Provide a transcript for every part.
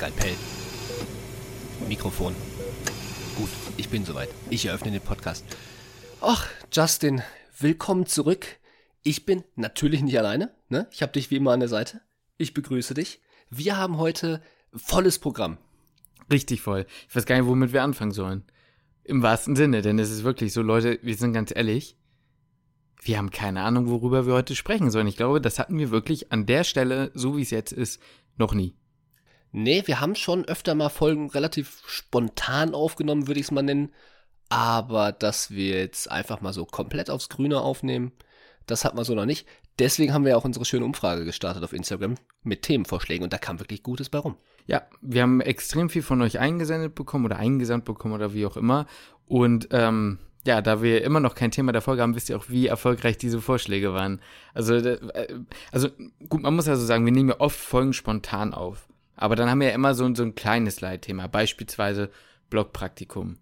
Skalpell. Mikrofon. Gut, ich bin soweit. Ich eröffne den Podcast. Ach, Justin, willkommen zurück. Ich bin natürlich nicht alleine. Ne? Ich habe dich wie immer an der Seite. Ich begrüße dich. Wir haben heute volles Programm. Richtig voll. Ich weiß gar nicht, womit wir anfangen sollen. Im wahrsten Sinne, denn es ist wirklich so, Leute, wir sind ganz ehrlich, wir haben keine Ahnung, worüber wir heute sprechen sollen. Ich glaube, das hatten wir wirklich an der Stelle, so wie es jetzt ist, noch nie. Nee, wir haben schon öfter mal Folgen relativ spontan aufgenommen, würde ich es mal nennen. Aber dass wir jetzt einfach mal so komplett aufs Grüne aufnehmen, das hat man so noch nicht. Deswegen haben wir auch unsere schöne Umfrage gestartet auf Instagram mit Themenvorschlägen und da kam wirklich Gutes bei rum. Ja, wir haben extrem viel von euch eingesendet bekommen oder eingesandt bekommen oder wie auch immer. Und ähm, ja, da wir immer noch kein Thema der Folge haben, wisst ihr auch, wie erfolgreich diese Vorschläge waren. Also, äh, also gut, man muss also sagen, wir nehmen ja oft Folgen spontan auf. Aber dann haben wir ja immer so, so ein kleines Leitthema, beispielsweise Blogpraktikum,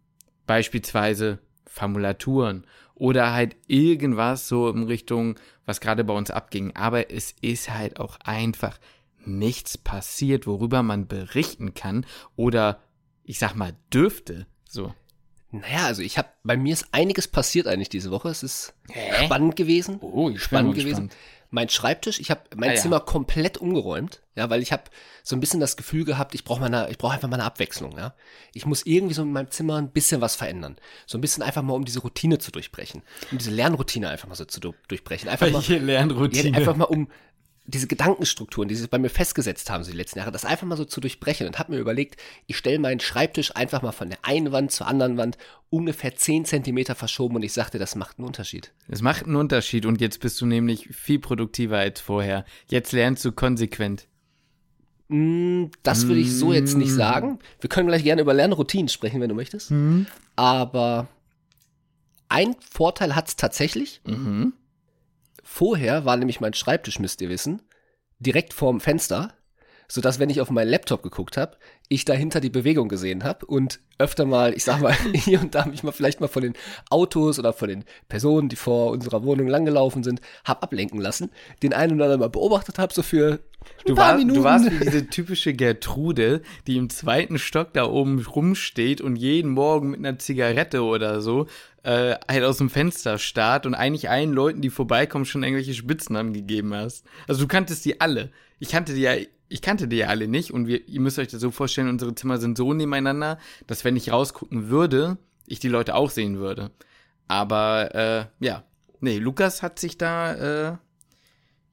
beispielsweise Formulaturen oder halt irgendwas so in Richtung, was gerade bei uns abging. Aber es ist halt auch einfach nichts passiert, worüber man berichten kann oder ich sag mal dürfte. So. Naja, also ich habe, bei mir ist einiges passiert eigentlich diese Woche. Es ist Hä? spannend gewesen. Oh, ich spannend gewesen. Spannend. Mein Schreibtisch, ich habe mein ah, Zimmer ja. komplett umgeräumt, ja, weil ich habe so ein bisschen das Gefühl gehabt, ich brauche mal ich brauche einfach mal eine Abwechslung, ja. Ich muss irgendwie so in meinem Zimmer ein bisschen was verändern, so ein bisschen einfach mal um diese Routine zu durchbrechen, um diese Lernroutine einfach mal so zu durchbrechen, einfach mal Lernroutine, einfach mal um diese Gedankenstrukturen, die sich bei mir festgesetzt haben so die letzten Jahre, das einfach mal so zu durchbrechen und habe mir überlegt, ich stelle meinen Schreibtisch einfach mal von der einen Wand zur anderen Wand ungefähr 10 Zentimeter verschoben und ich sagte, das macht einen Unterschied. Es macht einen Unterschied und jetzt bist du nämlich viel produktiver als vorher. Jetzt lernst du konsequent. Mm, das würde ich so jetzt nicht mm. sagen. Wir können gleich gerne über Lernroutinen sprechen, wenn du möchtest. Mhm. Aber ein Vorteil hat es tatsächlich. Mhm. Vorher war nämlich mein Schreibtisch, müsst ihr wissen, direkt vorm Fenster, sodass, wenn ich auf meinen Laptop geguckt habe, ich dahinter die Bewegung gesehen habe und öfter mal, ich sag mal, hier und da mich mal vielleicht mal von den Autos oder von den Personen, die vor unserer Wohnung langgelaufen sind, hab ablenken lassen, den einen oder anderen mal beobachtet habe, so für du, war, du warst wie diese typische Gertrude, die im zweiten Stock da oben rumsteht und jeden Morgen mit einer Zigarette oder so äh, halt aus dem Fenster starrt und eigentlich allen Leuten, die vorbeikommen, schon irgendwelche Spitznamen gegeben hast. Also du kanntest die alle. Ich kannte die ja, ich kannte die ja alle nicht und wir, ihr müsst euch das so vorstellen, unsere Zimmer sind so nebeneinander, dass wenn ich rausgucken würde, ich die Leute auch sehen würde. Aber äh, ja, nee, Lukas hat sich da äh,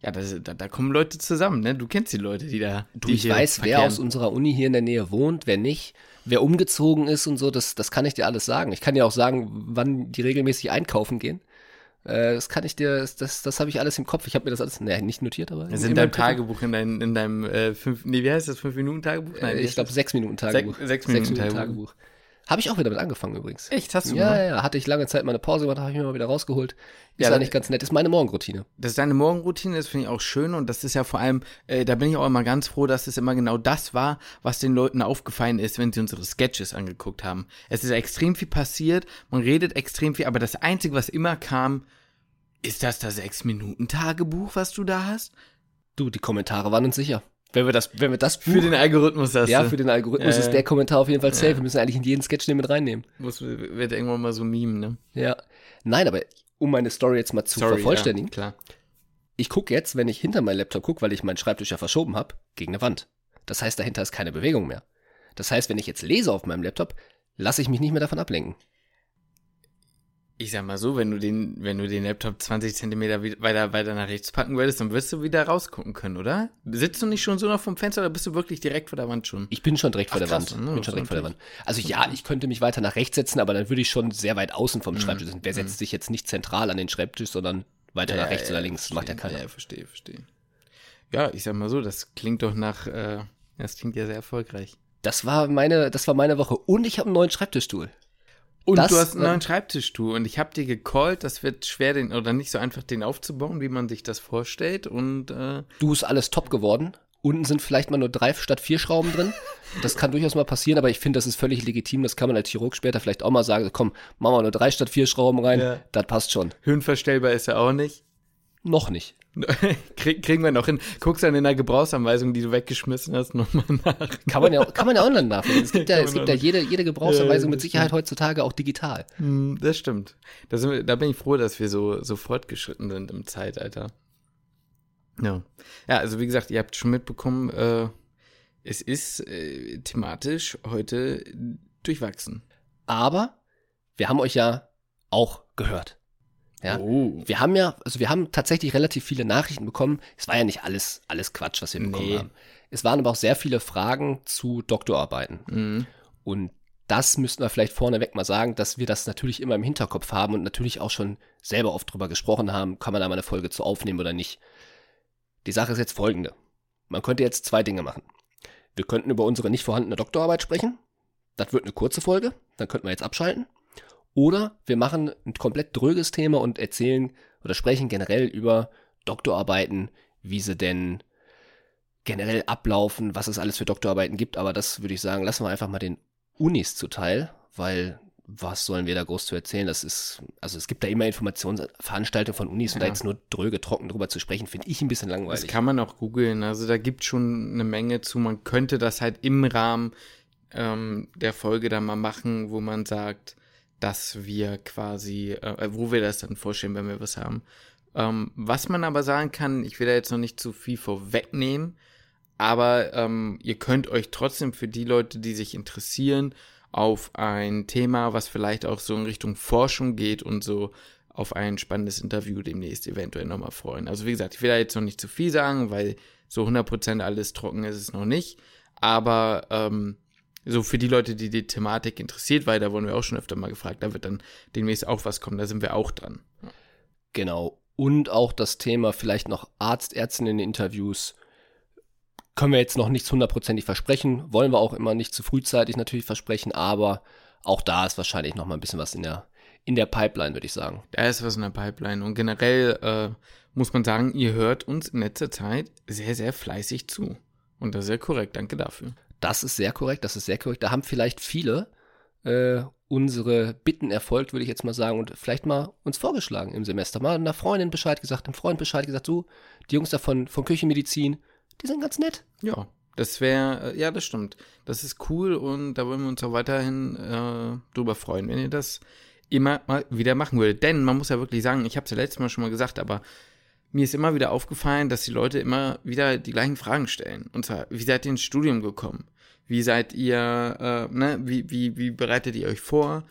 ja, das, da, da, kommen Leute zusammen, ne? Du kennst die Leute, die da. Du, die ich weiß, verkehren. wer aus unserer Uni hier in der Nähe wohnt, wer nicht, wer umgezogen ist und so, das, das kann ich dir alles sagen. Ich kann dir auch sagen, wann die regelmäßig einkaufen gehen. Äh, das kann ich dir, das, das, das habe ich alles im Kopf. Ich habe mir das alles, ne, nicht notiert, aber. Das ist in deinem Tagebuch, in, dein, in deinem äh, fünf, nee, wie heißt das, fünf Minuten Tagebuch? Nein, äh, ich glaube sechs Minuten Tagebuch. Sech, sechs, Minuten, sechs Minuten Tagebuch. Tagebuch. Habe ich auch wieder mit angefangen übrigens. Echt, hast du Ja, ja, hatte ich lange Zeit mal eine Pause gemacht, habe ich mir mal wieder rausgeholt. Ist ja, eigentlich ganz nett. Ist meine Morgenroutine. Das ist deine Morgenroutine, das finde ich auch schön und das ist ja vor allem, äh, da bin ich auch immer ganz froh, dass es immer genau das war, was den Leuten aufgefallen ist, wenn sie unsere Sketches angeguckt haben. Es ist extrem viel passiert, man redet extrem viel, aber das Einzige, was immer kam, ist das das Sechs-Minuten-Tagebuch, was du da hast? Du, die Kommentare waren uns sicher. Wenn wir das, wenn wir das Buch, Für den Algorithmus hast Ja, für den Algorithmus äh, ist der Kommentar auf jeden Fall safe. Ja. Wir müssen eigentlich in jeden Sketch den mit reinnehmen. Muss, wird irgendwann mal so Meme, ne? Ja. Nein, aber um meine Story jetzt mal zu Sorry, vervollständigen. Ja, klar. Ich gucke jetzt, wenn ich hinter meinen Laptop gucke, weil ich meinen Schreibtisch ja verschoben habe, gegen eine Wand. Das heißt, dahinter ist keine Bewegung mehr. Das heißt, wenn ich jetzt lese auf meinem Laptop, lasse ich mich nicht mehr davon ablenken ich sag mal so, wenn du den, wenn du den Laptop 20 Zentimeter weiter, weiter nach rechts packen würdest, dann wirst du wieder rausgucken können, oder? Sitzt du nicht schon so noch vom Fenster oder bist du wirklich direkt vor der Wand schon? Ich bin schon direkt vor Ach, der krass, Wand. Ne? Bin schon direkt vor der Wand. Also ja, ich könnte mich weiter nach rechts setzen, aber dann würde ich schon sehr weit außen vom mhm. Schreibtisch sein. Wer mhm. setzt sich jetzt nicht zentral an den Schreibtisch, sondern weiter ja, nach rechts ja, oder links? Verstehe, macht ja keiner. Ja, verstehe, verstehe. Ja, ich sag mal so, das klingt doch nach, äh, das klingt ja sehr erfolgreich. Das war meine, das war meine Woche. Und ich habe einen neuen Schreibtischstuhl. Und das, du hast einen neuen Schreibtischstuhl und ich habe dir gecallt, das wird schwer, den oder nicht so einfach den aufzubauen, wie man sich das vorstellt. Und äh du ist alles top geworden. Unten sind vielleicht mal nur drei statt vier Schrauben drin. Das kann durchaus mal passieren, aber ich finde, das ist völlig legitim. Das kann man als Chirurg später vielleicht auch mal sagen. Komm, machen wir nur drei statt vier Schrauben rein. Ja. Das passt schon. Höhenverstellbar ist er auch nicht. Noch nicht. Krieg, kriegen wir noch hin. Guckst dann in der Gebrauchsanweisung, die du weggeschmissen hast, nochmal nach. Kann man ja, kann man ja online nachlesen. Es gibt ja, es gibt ja jede, jede Gebrauchsanweisung mit Sicherheit heutzutage auch digital. Hm, das stimmt. Da, wir, da bin ich froh, dass wir so, so fortgeschritten sind im Zeitalter. Ja. Ja, also wie gesagt, ihr habt schon mitbekommen, äh, es ist äh, thematisch heute durchwachsen. Aber wir haben euch ja auch gehört. Ja, oh. wir haben ja, also wir haben tatsächlich relativ viele Nachrichten bekommen. Es war ja nicht alles, alles Quatsch, was wir nee. bekommen haben. Es waren aber auch sehr viele Fragen zu Doktorarbeiten. Mhm. Und das müssten wir vielleicht vorneweg mal sagen, dass wir das natürlich immer im Hinterkopf haben und natürlich auch schon selber oft drüber gesprochen haben, kann man da mal eine Folge zu aufnehmen oder nicht. Die Sache ist jetzt folgende. Man könnte jetzt zwei Dinge machen. Wir könnten über unsere nicht vorhandene Doktorarbeit sprechen. Das wird eine kurze Folge, dann könnten wir jetzt abschalten. Oder wir machen ein komplett dröges Thema und erzählen oder sprechen generell über Doktorarbeiten, wie sie denn generell ablaufen, was es alles für Doktorarbeiten gibt. Aber das würde ich sagen, lassen wir einfach mal den Unis zuteil, weil was sollen wir da groß zu erzählen? Das ist, also es gibt da immer Informationsveranstaltungen von Unis ja. und da jetzt nur dröge trocken drüber zu sprechen, finde ich ein bisschen langweilig. Das kann man auch googeln. Also da gibt schon eine Menge zu. Man könnte das halt im Rahmen ähm, der Folge da mal machen, wo man sagt, dass wir quasi, äh, wo wir das dann vorstellen, wenn wir was haben. Ähm, was man aber sagen kann, ich will da jetzt noch nicht zu viel vorwegnehmen, aber ähm, ihr könnt euch trotzdem für die Leute, die sich interessieren, auf ein Thema, was vielleicht auch so in Richtung Forschung geht und so auf ein spannendes Interview demnächst eventuell nochmal freuen. Also wie gesagt, ich will da jetzt noch nicht zu viel sagen, weil so 100% alles trocken ist es noch nicht. Aber ähm, so für die Leute, die die Thematik interessiert, weil da wurden wir auch schon öfter mal gefragt, da wird dann demnächst auch was kommen, da sind wir auch dran. Genau. Und auch das Thema vielleicht noch Arzt, Ärztin in Interviews können wir jetzt noch nichts hundertprozentig versprechen, wollen wir auch immer nicht zu frühzeitig natürlich versprechen, aber auch da ist wahrscheinlich noch mal ein bisschen was in der, in der Pipeline, würde ich sagen. Da ist was in der Pipeline und generell äh, muss man sagen, ihr hört uns in letzter Zeit sehr, sehr fleißig zu. Und das ist sehr korrekt, danke dafür. Das ist sehr korrekt, das ist sehr korrekt. Da haben vielleicht viele äh, unsere Bitten erfolgt, würde ich jetzt mal sagen, und vielleicht mal uns vorgeschlagen im Semester. Mal einer Freundin Bescheid gesagt, einem Freund Bescheid gesagt, so, die Jungs da von, von Küchenmedizin, die sind ganz nett. Ja, das wäre, äh, ja, das stimmt. Das ist cool und da wollen wir uns auch weiterhin äh, drüber freuen, wenn ihr das immer mal wieder machen würdet. Denn man muss ja wirklich sagen, ich habe es ja letztes Mal schon mal gesagt, aber mir ist immer wieder aufgefallen, dass die Leute immer wieder die gleichen Fragen stellen. Und zwar, wie seid ihr ins Studium gekommen? Wie seid ihr, äh, ne, wie, wie, wie bereitet ihr euch vor?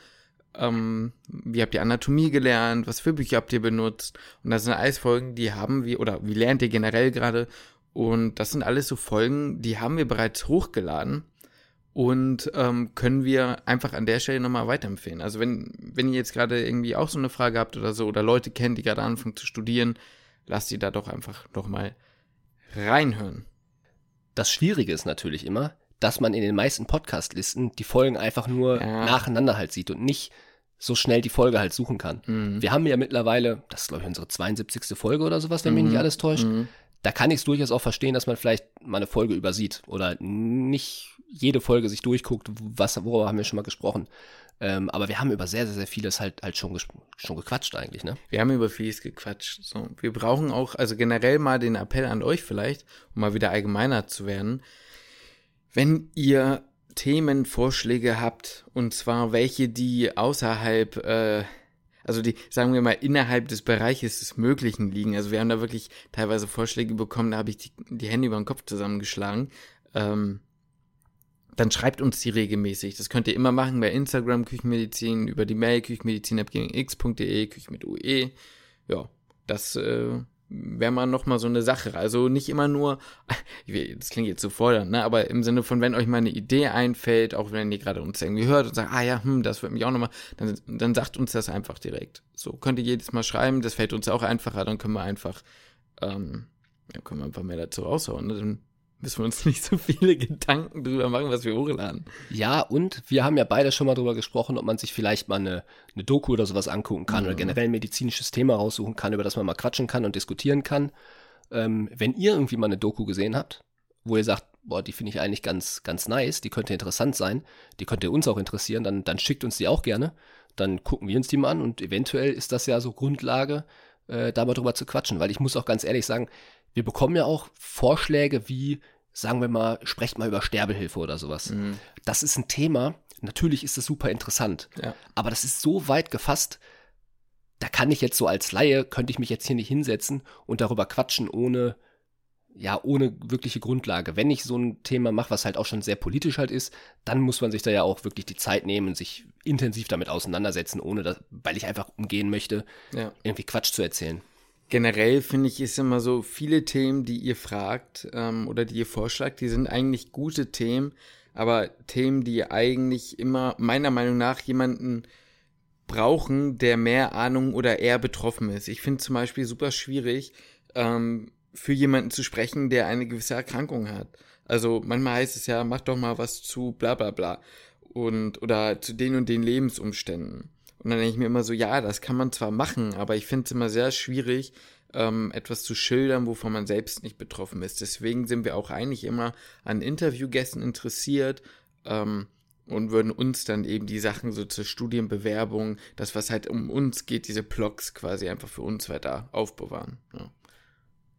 Ähm, wie habt ihr Anatomie gelernt? Was für Bücher habt ihr benutzt? Und das sind alles Folgen, die haben wir, oder wie lernt ihr generell gerade? Und das sind alles so Folgen, die haben wir bereits hochgeladen und ähm, können wir einfach an der Stelle nochmal weiterempfehlen. Also wenn, wenn ihr jetzt gerade irgendwie auch so eine Frage habt oder so oder Leute kennt, die gerade anfangen zu studieren, lasst sie da doch einfach nochmal reinhören. Das Schwierige ist natürlich immer, dass man in den meisten Podcast-Listen die Folgen einfach nur ja. nacheinander halt sieht und nicht so schnell die Folge halt suchen kann. Mhm. Wir haben ja mittlerweile, das ist glaube ich unsere 72. Folge oder sowas, wenn mhm. mich nicht alles täuscht. Mhm da kann ich es durchaus auch verstehen, dass man vielleicht mal eine Folge übersieht oder nicht jede Folge sich durchguckt, was, worüber haben wir schon mal gesprochen. Ähm, aber wir haben über sehr, sehr, sehr vieles halt, halt schon, schon gequatscht eigentlich, ne? Wir haben über vieles gequatscht. So. Wir brauchen auch, also generell mal den Appell an euch vielleicht, um mal wieder allgemeiner zu werden. Wenn ihr Themenvorschläge habt, und zwar welche, die außerhalb äh, also die, sagen wir mal, innerhalb des Bereiches des Möglichen liegen. Also wir haben da wirklich teilweise Vorschläge bekommen, da habe ich die, die Hände über den Kopf zusammengeschlagen. Ähm, dann schreibt uns die regelmäßig. Das könnt ihr immer machen bei Instagram Küchenmedizin, über die Mail küchenmedizin.x.de, Küchen mit UE. Ja, das äh, wäre mal nochmal so eine Sache. Also nicht immer nur, das klingt jetzt so fordernd, ne? aber im Sinne von, wenn euch mal eine Idee einfällt, auch wenn ihr gerade uns irgendwie hört und sagt, ah ja, hm, das würde mich auch nochmal, dann, dann sagt uns das einfach direkt. So, könnt ihr jedes Mal schreiben, das fällt uns auch einfacher, dann können wir einfach, ähm, dann können wir einfach mehr dazu raushauen. Ne? Dann müssen wir uns nicht so viele Gedanken drüber machen, was wir hochladen. Ja, und wir haben ja beide schon mal drüber gesprochen, ob man sich vielleicht mal eine, eine Doku oder sowas angucken kann mhm. oder generell ein medizinisches Thema raussuchen kann, über das man mal quatschen kann und diskutieren kann. Ähm, wenn ihr irgendwie mal eine Doku gesehen habt, wo ihr sagt, boah, die finde ich eigentlich ganz, ganz nice, die könnte interessant sein, die könnte uns auch interessieren, dann, dann schickt uns die auch gerne. Dann gucken wir uns die mal an und eventuell ist das ja so Grundlage, äh, da mal drüber zu quatschen, weil ich muss auch ganz ehrlich sagen, wir bekommen ja auch Vorschläge wie, sagen wir mal, sprecht mal über Sterbehilfe oder sowas. Mhm. Das ist ein Thema, natürlich ist das super interessant, ja. aber das ist so weit gefasst, da kann ich jetzt so als Laie, könnte ich mich jetzt hier nicht hinsetzen und darüber quatschen, ohne, ja, ohne wirkliche Grundlage. Wenn ich so ein Thema mache, was halt auch schon sehr politisch halt ist, dann muss man sich da ja auch wirklich die Zeit nehmen und sich intensiv damit auseinandersetzen, ohne dass, weil ich einfach umgehen möchte, ja. irgendwie Quatsch zu erzählen. Generell finde ich, ist immer so, viele Themen, die ihr fragt ähm, oder die ihr vorschlagt, die sind eigentlich gute Themen, aber Themen, die eigentlich immer meiner Meinung nach jemanden brauchen, der mehr Ahnung oder eher betroffen ist. Ich finde zum Beispiel super schwierig, ähm, für jemanden zu sprechen, der eine gewisse Erkrankung hat. Also manchmal heißt es ja, mach doch mal was zu bla bla bla und oder zu den und den Lebensumständen. Und dann denke ich mir immer so, ja, das kann man zwar machen, aber ich finde es immer sehr schwierig, ähm, etwas zu schildern, wovon man selbst nicht betroffen ist. Deswegen sind wir auch eigentlich immer an Interviewgästen interessiert, ähm, und würden uns dann eben die Sachen so zur Studienbewerbung, das was halt um uns geht, diese Blogs quasi einfach für uns weiter aufbewahren. Ja.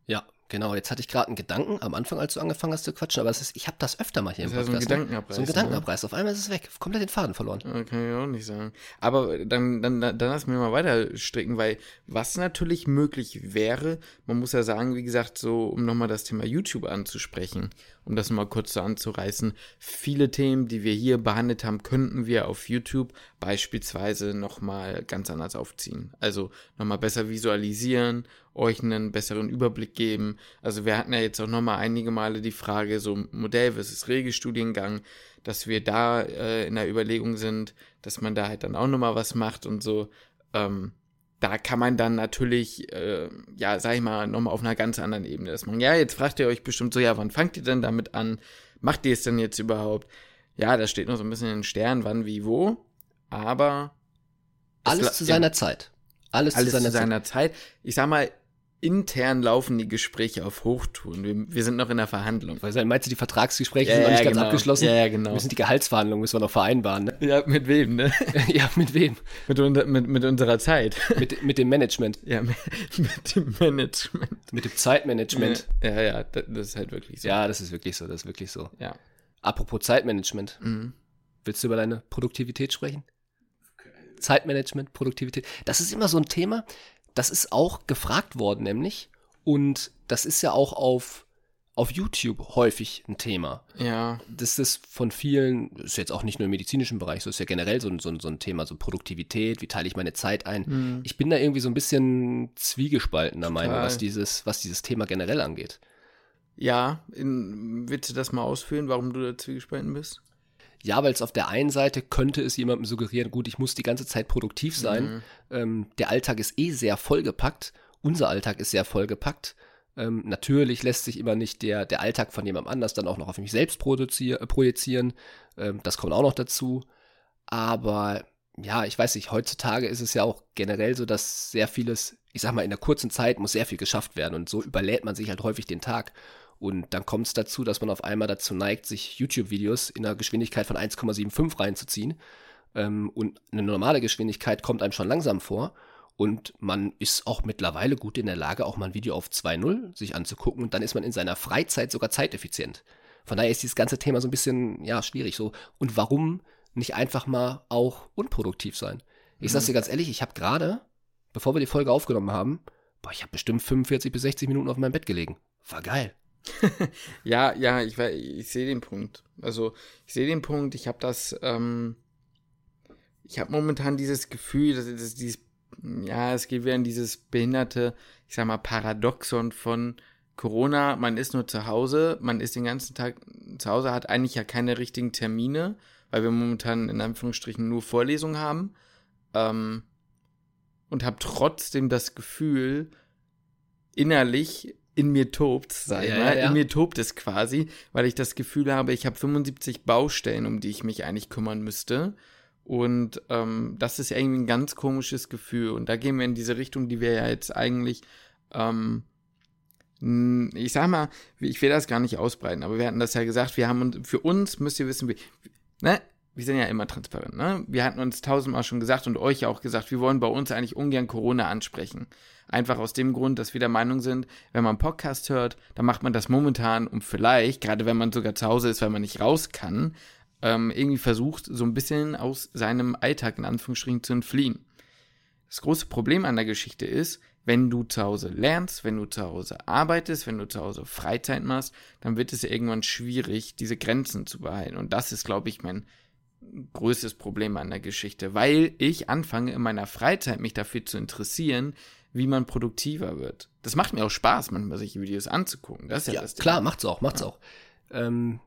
ja. Genau, jetzt hatte ich gerade einen Gedanken am Anfang, als du angefangen hast zu quatschen, aber ist, ich habe das öfter mal hier das im Podcast. So ein ne? Gedankenabreiß. So ein Gedankenabreiß. Auf einmal ist es weg. Komplett den Faden verloren. Kann ich auch nicht sagen. Aber dann, dann, dann lass mir mal weiter stricken, weil was natürlich möglich wäre, man muss ja sagen, wie gesagt, so, um nochmal das Thema YouTube anzusprechen um das mal kurz so anzureißen, viele Themen, die wir hier behandelt haben, könnten wir auf YouTube beispielsweise nochmal ganz anders aufziehen. Also nochmal besser visualisieren, euch einen besseren Überblick geben. Also wir hatten ja jetzt auch nochmal einige Male die Frage, so Modell versus Regelstudiengang, dass wir da äh, in der Überlegung sind, dass man da halt dann auch nochmal was macht und so. Ähm, da kann man dann natürlich, äh, ja, sag ich mal, nochmal auf einer ganz anderen Ebene das machen. Ja, jetzt fragt ihr euch bestimmt so, ja, wann fangt ihr denn damit an? Macht ihr es denn jetzt überhaupt? Ja, da steht noch so ein bisschen in den Sternen, wann, wie, wo. Aber. Alles zu seiner ja, Zeit. Alles, alles zu seiner, zu seiner Zeit. Zeit. Ich sag mal, intern laufen die Gespräche auf Hochtouren. Wir, wir sind noch in der Verhandlung. Weil meinst du, die Vertragsgespräche ja, sind noch nicht ja, ganz genau. abgeschlossen? Ja, ja, genau. Wir sind die Gehaltsverhandlungen, müssen wir noch vereinbaren, ne? Ja, mit wem, ne? ja, mit wem? Mit, mit, mit unserer Zeit. mit, mit dem Management. Ja, mit, mit dem Management. Mit dem Zeitmanagement. Ja, ja, das ist halt wirklich so. Ja, das ist wirklich so, das ist wirklich so. Ja. Apropos Zeitmanagement. Mhm. Willst du über deine Produktivität sprechen? Zeitmanagement, Produktivität. Das ist immer so ein Thema. Das ist auch gefragt worden, nämlich. Und das ist ja auch auf, auf YouTube häufig ein Thema. Ja. Das ist von vielen, das ist jetzt auch nicht nur im medizinischen Bereich, so ist ja generell so, so, so ein Thema, so Produktivität, wie teile ich meine Zeit ein. Mhm. Ich bin da irgendwie so ein bisschen zwiegespaltener Meinung, was dieses, was dieses Thema generell angeht. Ja, in, willst du das mal ausführen, warum du da zwiegespalten bist? Ja, weil es auf der einen Seite könnte es jemandem suggerieren, gut, ich muss die ganze Zeit produktiv sein. Mhm. Ähm, der Alltag ist eh sehr vollgepackt unser Alltag ist sehr vollgepackt. Ähm, natürlich lässt sich immer nicht der, der Alltag von jemandem anders dann auch noch auf mich selbst äh, projizieren. Ähm, das kommt auch noch dazu. Aber ja, ich weiß nicht, heutzutage ist es ja auch generell so, dass sehr vieles, ich sag mal, in der kurzen Zeit muss sehr viel geschafft werden und so überlädt man sich halt häufig den Tag. Und dann kommt es dazu, dass man auf einmal dazu neigt, sich YouTube-Videos in einer Geschwindigkeit von 1,75 reinzuziehen. Ähm, und eine normale Geschwindigkeit kommt einem schon langsam vor. Und man ist auch mittlerweile gut in der Lage, auch mal ein Video auf 2.0 sich anzugucken. Und dann ist man in seiner Freizeit sogar zeiteffizient. Von daher ist dieses ganze Thema so ein bisschen, ja, schwierig so. Und warum nicht einfach mal auch unproduktiv sein? Ich sag's dir ganz ehrlich, ich habe gerade, bevor wir die Folge aufgenommen haben, boah, ich habe bestimmt 45 bis 60 Minuten auf meinem Bett gelegen. War geil. ja, ja, ich, ich sehe den Punkt. Also, ich sehe den Punkt. Ich habe das, ähm, ich habe momentan dieses Gefühl, dass, dass dieses ja, es geht wieder in dieses behinderte, ich sag mal, Paradoxon von Corona, man ist nur zu Hause, man ist den ganzen Tag zu Hause, hat eigentlich ja keine richtigen Termine, weil wir momentan in Anführungsstrichen nur Vorlesungen haben. Ähm, und habe trotzdem das Gefühl, innerlich in mir tobt, sag ich ja, mal, ja, ja. in mir tobt es quasi, weil ich das Gefühl habe, ich habe 75 Baustellen, um die ich mich eigentlich kümmern müsste. Und ähm, das ist irgendwie ein ganz komisches Gefühl. Und da gehen wir in diese Richtung, die wir ja jetzt eigentlich, ähm, ich sag mal, ich will das gar nicht ausbreiten, aber wir hatten das ja gesagt, wir haben uns, für uns müsst ihr wissen, wir, ne, wir sind ja immer transparent, ne? Wir hatten uns tausendmal schon gesagt und euch auch gesagt, wir wollen bei uns eigentlich ungern Corona ansprechen. Einfach aus dem Grund, dass wir der Meinung sind, wenn man Podcast hört, dann macht man das momentan, um vielleicht, gerade wenn man sogar zu Hause ist, weil man nicht raus kann, ähm, irgendwie versucht, so ein bisschen aus seinem Alltag in Anführungsstrichen zu entfliehen. Das große Problem an der Geschichte ist, wenn du zu Hause lernst, wenn du zu Hause arbeitest, wenn du zu Hause Freizeit machst, dann wird es ja irgendwann schwierig, diese Grenzen zu behalten. Und das ist, glaube ich, mein größtes Problem an der Geschichte, weil ich anfange in meiner Freizeit mich dafür zu interessieren, wie man produktiver wird. Das macht mir auch Spaß, manchmal solche Videos anzugucken. Das ist ja, ja das Ding. klar, macht's auch, macht's ja. auch. Ähm,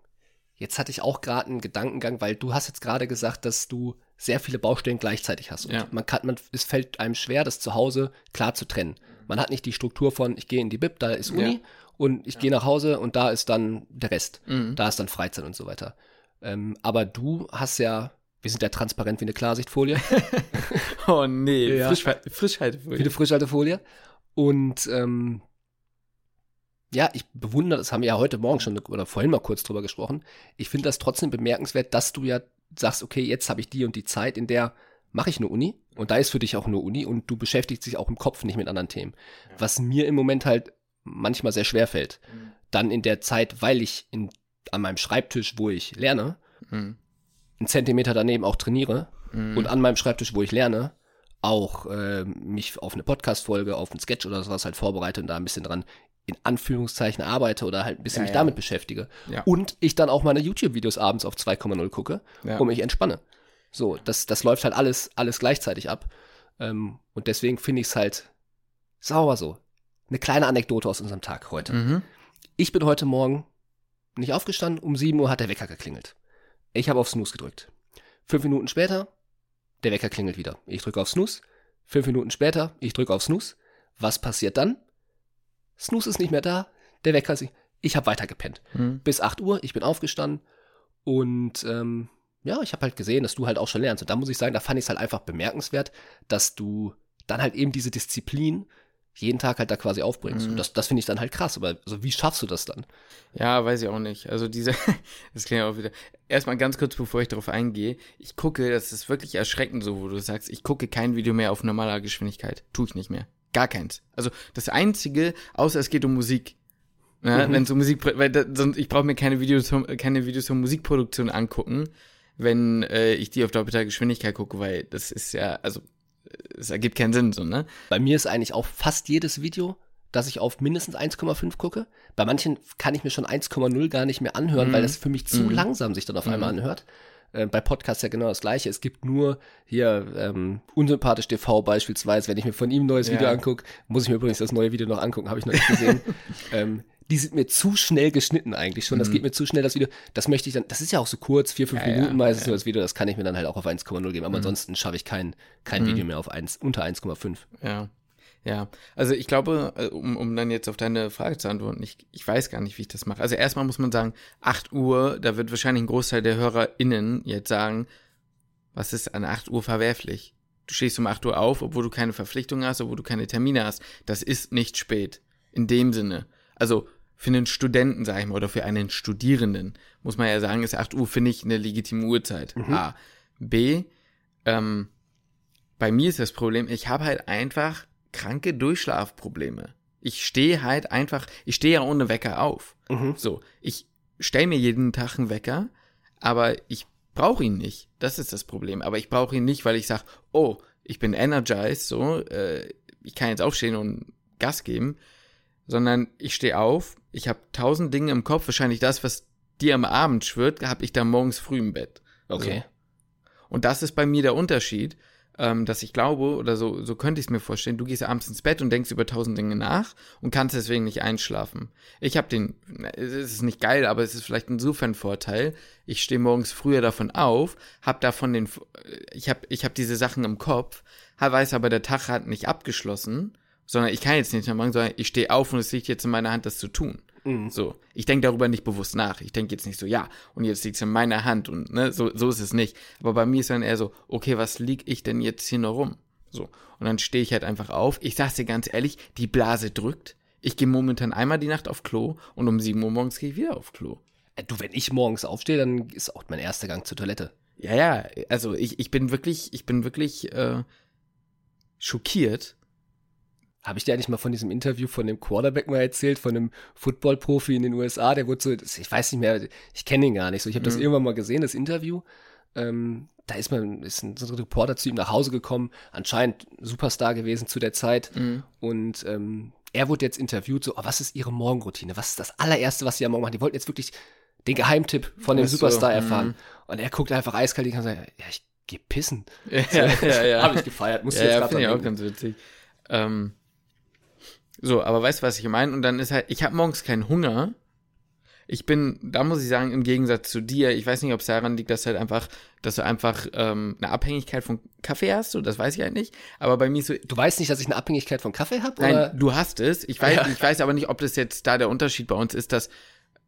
jetzt hatte ich auch gerade einen Gedankengang, weil du hast jetzt gerade gesagt, dass du sehr viele Baustellen gleichzeitig hast. Und ja. man kann, man, es fällt einem schwer, das zu Hause klar zu trennen. Man hat nicht die Struktur von, ich gehe in die Bib, da ist Uni, ja. und ich gehe nach Hause und da ist dann der Rest. Mhm. Da ist dann Freizeit und so weiter. Ähm, aber du hast ja, wir sind ja transparent wie eine Klarsichtfolie. oh nee, ja. Frisch, Frischhaltefolie. Wie eine Frischhaltefolie. Und ähm, ja, ich bewundere, das haben wir ja heute Morgen schon oder vorhin mal kurz drüber gesprochen. Ich finde das trotzdem bemerkenswert, dass du ja sagst, okay, jetzt habe ich die und die Zeit, in der mache ich eine Uni und da ist für dich auch nur Uni und du beschäftigst dich auch im Kopf nicht mit anderen Themen. Ja. Was mir im Moment halt manchmal sehr schwer fällt. Mhm. Dann in der Zeit, weil ich in, an meinem Schreibtisch, wo ich lerne, mhm. einen Zentimeter daneben auch trainiere mhm. und an meinem Schreibtisch, wo ich lerne, auch äh, mich auf eine Podcast-Folge, auf einen Sketch oder sowas halt vorbereite und da ein bisschen dran in Anführungszeichen arbeite oder halt ein bisschen ja, mich ja. damit beschäftige. Ja. Und ich dann auch meine YouTube-Videos abends auf 2,0 gucke und mich entspanne. So, das, das läuft halt alles, alles gleichzeitig ab. Ähm, und deswegen finde ich es halt sauber so. Eine kleine Anekdote aus unserem Tag heute. Mhm. Ich bin heute Morgen nicht aufgestanden, um 7 Uhr hat der Wecker geklingelt. Ich habe auf Snooze gedrückt. Fünf Minuten später, der Wecker klingelt wieder. Ich drücke auf Snooze. Fünf Minuten später, ich drücke auf Snooze. Was passiert dann? Snooze ist nicht mehr da, der Wecker ist Ich habe weiter gepennt. Mhm. Bis 8 Uhr, ich bin aufgestanden und ähm, ja, ich habe halt gesehen, dass du halt auch schon lernst. Und da muss ich sagen, da fand ich es halt einfach bemerkenswert, dass du dann halt eben diese Disziplin jeden Tag halt da quasi aufbringst. Mhm. Und das, das finde ich dann halt krass. Aber also wie schaffst du das dann? Ja, weiß ich auch nicht. Also diese, das klingt auch wieder. Erstmal ganz kurz, bevor ich darauf eingehe. Ich gucke, das ist wirklich erschreckend so, wo du sagst, ich gucke kein Video mehr auf normaler Geschwindigkeit. Tue ich nicht mehr. Gar keins. Also das Einzige, außer es geht um Musik. Ja, mhm. Wenn es um Musik, weil da, sonst, ich brauche mir keine Videos, keine Videos zur Musikproduktion angucken, wenn äh, ich die auf doppelter Geschwindigkeit gucke, weil das ist ja, also es ergibt keinen Sinn, so, ne? Bei mir ist eigentlich auch fast jedes Video, dass ich auf mindestens 1,5 gucke. Bei manchen kann ich mir schon 1,0 gar nicht mehr anhören, mhm. weil das für mich zu mhm. langsam sich dann auf einmal mhm. anhört. Äh, bei Podcasts ja genau das gleiche. Es gibt nur hier ähm, unsympathisch TV beispielsweise, wenn ich mir von ihm ein neues ja. Video angucke, muss ich mir übrigens das neue Video noch angucken, habe ich noch nicht gesehen. ähm, die sind mir zu schnell geschnitten eigentlich schon. Das mhm. geht mir zu schnell, das Video. Das möchte ich dann, das ist ja auch so kurz, vier, fünf ja, Minuten meistens ja. das Video, das kann ich mir dann halt auch auf 1,0 geben. Aber mhm. ansonsten schaffe ich kein, kein mhm. Video mehr auf 1, unter 1,5. Ja. Ja, also ich glaube, äh, um, um dann jetzt auf deine Frage zu antworten, ich, ich weiß gar nicht, wie ich das mache. Also erstmal muss man sagen, 8 Uhr, da wird wahrscheinlich ein Großteil der HörerInnen jetzt sagen, was ist an 8 Uhr verwerflich? Du stehst um 8 Uhr auf, obwohl du keine Verpflichtung hast, obwohl du keine Termine hast. Das ist nicht spät. In dem Sinne. Also für einen Studenten, sag ich mal, oder für einen Studierenden, muss man ja sagen, ist 8 Uhr, finde ich, eine legitime Uhrzeit. Mhm. A. B. Ähm, bei mir ist das Problem, ich habe halt einfach kranke Durchschlafprobleme. Ich stehe halt einfach, ich stehe ja ohne Wecker auf. Mhm. So, ich stelle mir jeden Tag einen Wecker, aber ich brauche ihn nicht. Das ist das Problem. Aber ich brauche ihn nicht, weil ich sage, oh, ich bin energized, so, äh, ich kann jetzt aufstehen und Gas geben, sondern ich stehe auf, ich habe tausend Dinge im Kopf, wahrscheinlich das, was dir am Abend schwirrt, habe ich dann morgens früh im Bett. Okay. So. Und das ist bei mir der Unterschied ähm, dass ich glaube, oder so, so könnte ich es mir vorstellen, du gehst abends ins Bett und denkst über tausend Dinge nach und kannst deswegen nicht einschlafen. Ich habe den, es ist nicht geil, aber es ist vielleicht insofern Vorteil. Ich stehe morgens früher davon auf, habe davon den, ich habe ich hab diese Sachen im Kopf, weiß aber, der Tag hat nicht abgeschlossen, sondern ich kann jetzt nicht mehr machen, sondern ich stehe auf und es liegt jetzt in meiner Hand, das zu tun. Mhm. So, ich denke darüber nicht bewusst nach. Ich denke jetzt nicht so, ja, und jetzt liegt es in meiner Hand und ne, so, so ist es nicht. Aber bei mir ist dann eher so, okay, was lieg ich denn jetzt hier noch rum? So, und dann stehe ich halt einfach auf. Ich sag's dir ganz ehrlich, die Blase drückt. Ich gehe momentan einmal die Nacht auf Klo und um 7 Uhr morgens gehe ich wieder auf Klo. Äh, du, wenn ich morgens aufstehe, dann ist auch mein erster Gang zur Toilette. Ja, ja, also ich, ich bin wirklich, ich bin wirklich äh, schockiert. Habe ich dir eigentlich mal von diesem Interview von dem Quarterback mal erzählt, von einem Football-Profi in den USA, der wurde so, ich weiß nicht mehr, ich kenne ihn gar nicht so. Ich habe das Mhm. irgendwann mal gesehen, das Interview. Ähm, da ist man, ist ein, so ein Reporter zu ihm nach Hause gekommen, anscheinend Superstar gewesen zu der Zeit. Mhm. Und ähm, er wurde jetzt interviewt, so, oh, was ist Ihre Morgenroutine? Was ist das allererste, was Sie am Morgen machen? Die wollten jetzt wirklich den Geheimtipp von dem Ach so, Superstar mhm. erfahren. Und er guckt einfach eiskalt und sagen, ja, ich geh pissen. Ja, ja, ja. Habe ich gefeiert, musste ja, jetzt ja, gerade ich auch ganz witzig. Ähm, so, aber weißt du, was ich meine? Und dann ist halt, ich habe morgens keinen Hunger. Ich bin, da muss ich sagen, im Gegensatz zu dir, ich weiß nicht, ob es daran liegt, dass halt einfach, dass du einfach ähm, eine Abhängigkeit von Kaffee hast, so, das weiß ich halt nicht. Aber bei mir ist so, Du weißt nicht, dass ich eine Abhängigkeit von Kaffee habe? Nein, Oder? du hast es. Ich weiß, Ja. ich weiß aber nicht, ob das jetzt da der Unterschied bei uns ist, dass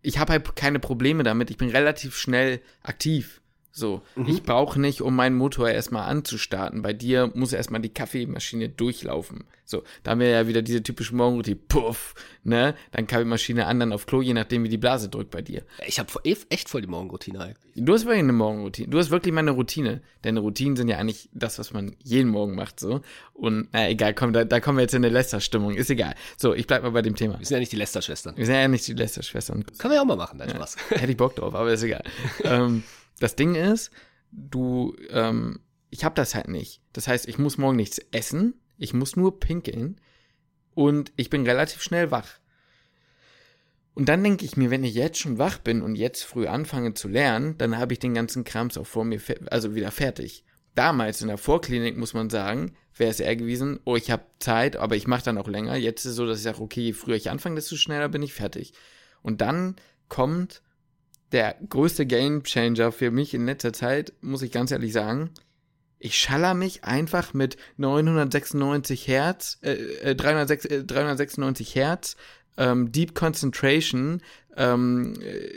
ich habe halt keine Probleme damit. Ich bin relativ schnell aktiv. So, Mhm. ich brauche nicht, um meinen Motor erstmal anzustarten. Bei dir muss erstmal die Kaffeemaschine durchlaufen. So, da haben wir ja wieder diese typische Morgenroutine. Puff, ne? Dann Kaffeemaschine an, dann auf Klo, je nachdem, wie die Blase drückt bei dir. Ich habe echt voll die Morgenroutine eigentlich. Du hast wirklich eine Morgenroutine. Du hast wirklich meine Routine. Denn Routinen sind ja eigentlich das, was man jeden Morgen macht, so. Und, na, egal, komm, da, da kommen wir jetzt in eine Lästerstimmung. Ist egal. So, ich bleib mal bei dem Thema. Wir sind ja nicht die Lester-Schwestern. Wir sind ja nicht die Lästerschwestern. Können wir ja auch mal machen, dein Spaß. Hätte ich Bock drauf, aber ist egal. ähm, das Ding ist, du, ähm, ich hab das halt nicht. Das heißt, ich muss morgen nichts essen, ich muss nur pinkeln und ich bin relativ schnell wach. Und dann denke ich mir, wenn ich jetzt schon wach bin und jetzt früh anfange zu lernen, dann habe ich den ganzen Krams auch vor mir, also wieder fertig. Damals in der Vorklinik, muss man sagen, wäre es eher gewesen, oh, ich habe Zeit, aber ich mache dann auch länger. Jetzt ist es so, dass ich sage, okay, je früher ich anfange, desto schneller bin ich fertig. Und dann kommt der größte Gamechanger für mich in letzter Zeit, muss ich ganz ehrlich sagen. Ich schaller mich einfach mit 996 Hertz, äh, äh, 306, äh, 396 Hertz, ähm, Deep Concentration, ähm, äh,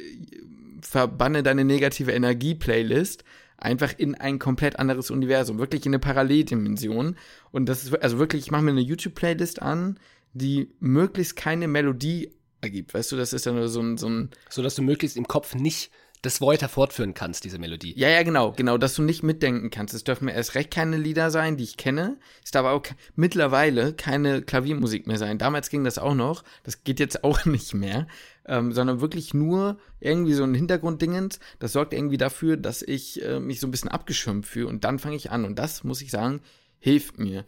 verbanne deine negative Energie-Playlist einfach in ein komplett anderes Universum, wirklich in eine Paralleldimension. Und das ist, also wirklich, ich mache mir eine YouTube-Playlist an, die möglichst keine Melodie ergibt. Weißt du, das ist dann nur so ein, so ein, So dass du möglichst im Kopf nicht das weiter fortführen kannst, diese Melodie. ja, ja, genau, genau, dass du nicht mitdenken kannst. Es dürfen mir erst recht keine Lieder sein, die ich kenne. Es darf aber auch mittlerweile keine Klaviermusik mehr sein. Damals ging das auch noch. Das geht jetzt auch nicht mehr. Ähm, sondern wirklich nur irgendwie so ein Hintergrunddingens. Das sorgt irgendwie dafür, dass ich äh, mich so ein bisschen abgeschirmt fühle. Und dann fange ich an. Und das, muss ich sagen, hilft mir.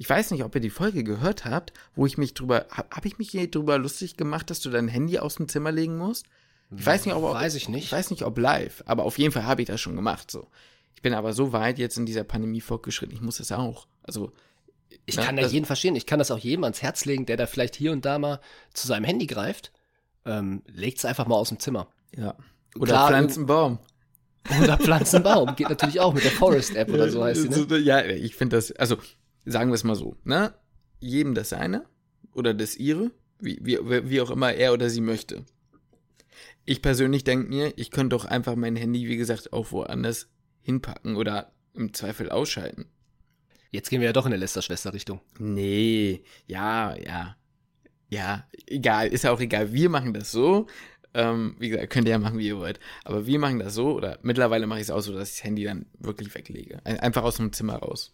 Ich weiß nicht, ob ihr die Folge gehört habt, wo ich mich drüber, habe hab ich mich hier drüber lustig gemacht, dass du dein Handy aus dem Zimmer legen musst? Ich weiß nicht, ob, Weiß ich nicht. Ich weiß nicht, ob live, aber auf jeden Fall habe ich das schon gemacht. So, ich bin aber so weit jetzt in dieser Pandemie fortgeschritten. Ich muss es auch. Also Ich Ja, kann da also- jeden verstehen. Ich kann das auch jedem ans Herz legen, der da vielleicht hier und da mal zu seinem Handy greift. Ähm, Legt es einfach mal aus dem Zimmer. ja. Oder Klar, pflanzen Baum. Oder Pflanzenbaum. Geht natürlich auch mit der Forest-App oder so heißt sie, ne? Ja, ich finde das, also sagen wir es mal so, ne? Jedem das seine oder das ihre, wie, wie, wie auch immer er oder sie möchte. Ich persönlich denke mir, ich könnte doch einfach mein Handy, wie gesagt, auch woanders hinpacken oder im Zweifel ausschalten. Jetzt gehen wir ja doch in der Lester-Schwester-Richtung. Nee, ja, ja. Ja, egal, ist ja auch egal. Wir machen das so. Ähm, wie gesagt, könnt ihr ja machen, wie ihr wollt. Aber wir machen das so, oder mittlerweile mache ich es auch so, dass ich das Handy dann wirklich weglege. Ein- Einfach aus dem Zimmer raus.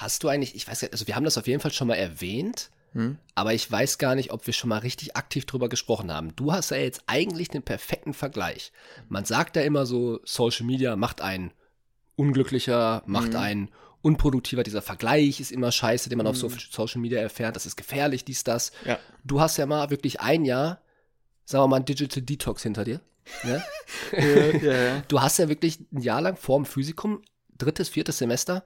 Hast du eigentlich, ich weiß ja, also wir haben das auf jeden Fall schon mal erwähnt, Hm? aber ich weiß gar nicht, ob wir schon mal richtig aktiv drüber gesprochen haben. Du hast ja jetzt eigentlich den perfekten Vergleich. Man sagt ja immer so, Social Media macht einen unglücklicher, macht Mhm. einen unproduktiver. Dieser Vergleich ist immer scheiße, den man auf Mhm. Social Media erfährt. Das ist gefährlich, dies, das. Ja. Du hast ja mal wirklich ein Jahr, sagen wir mal, ein Digital Detox hinter dir. Ne? ja, ja. Du hast ja wirklich ein Jahr lang vor dem Physikum, drittes, viertes Semester,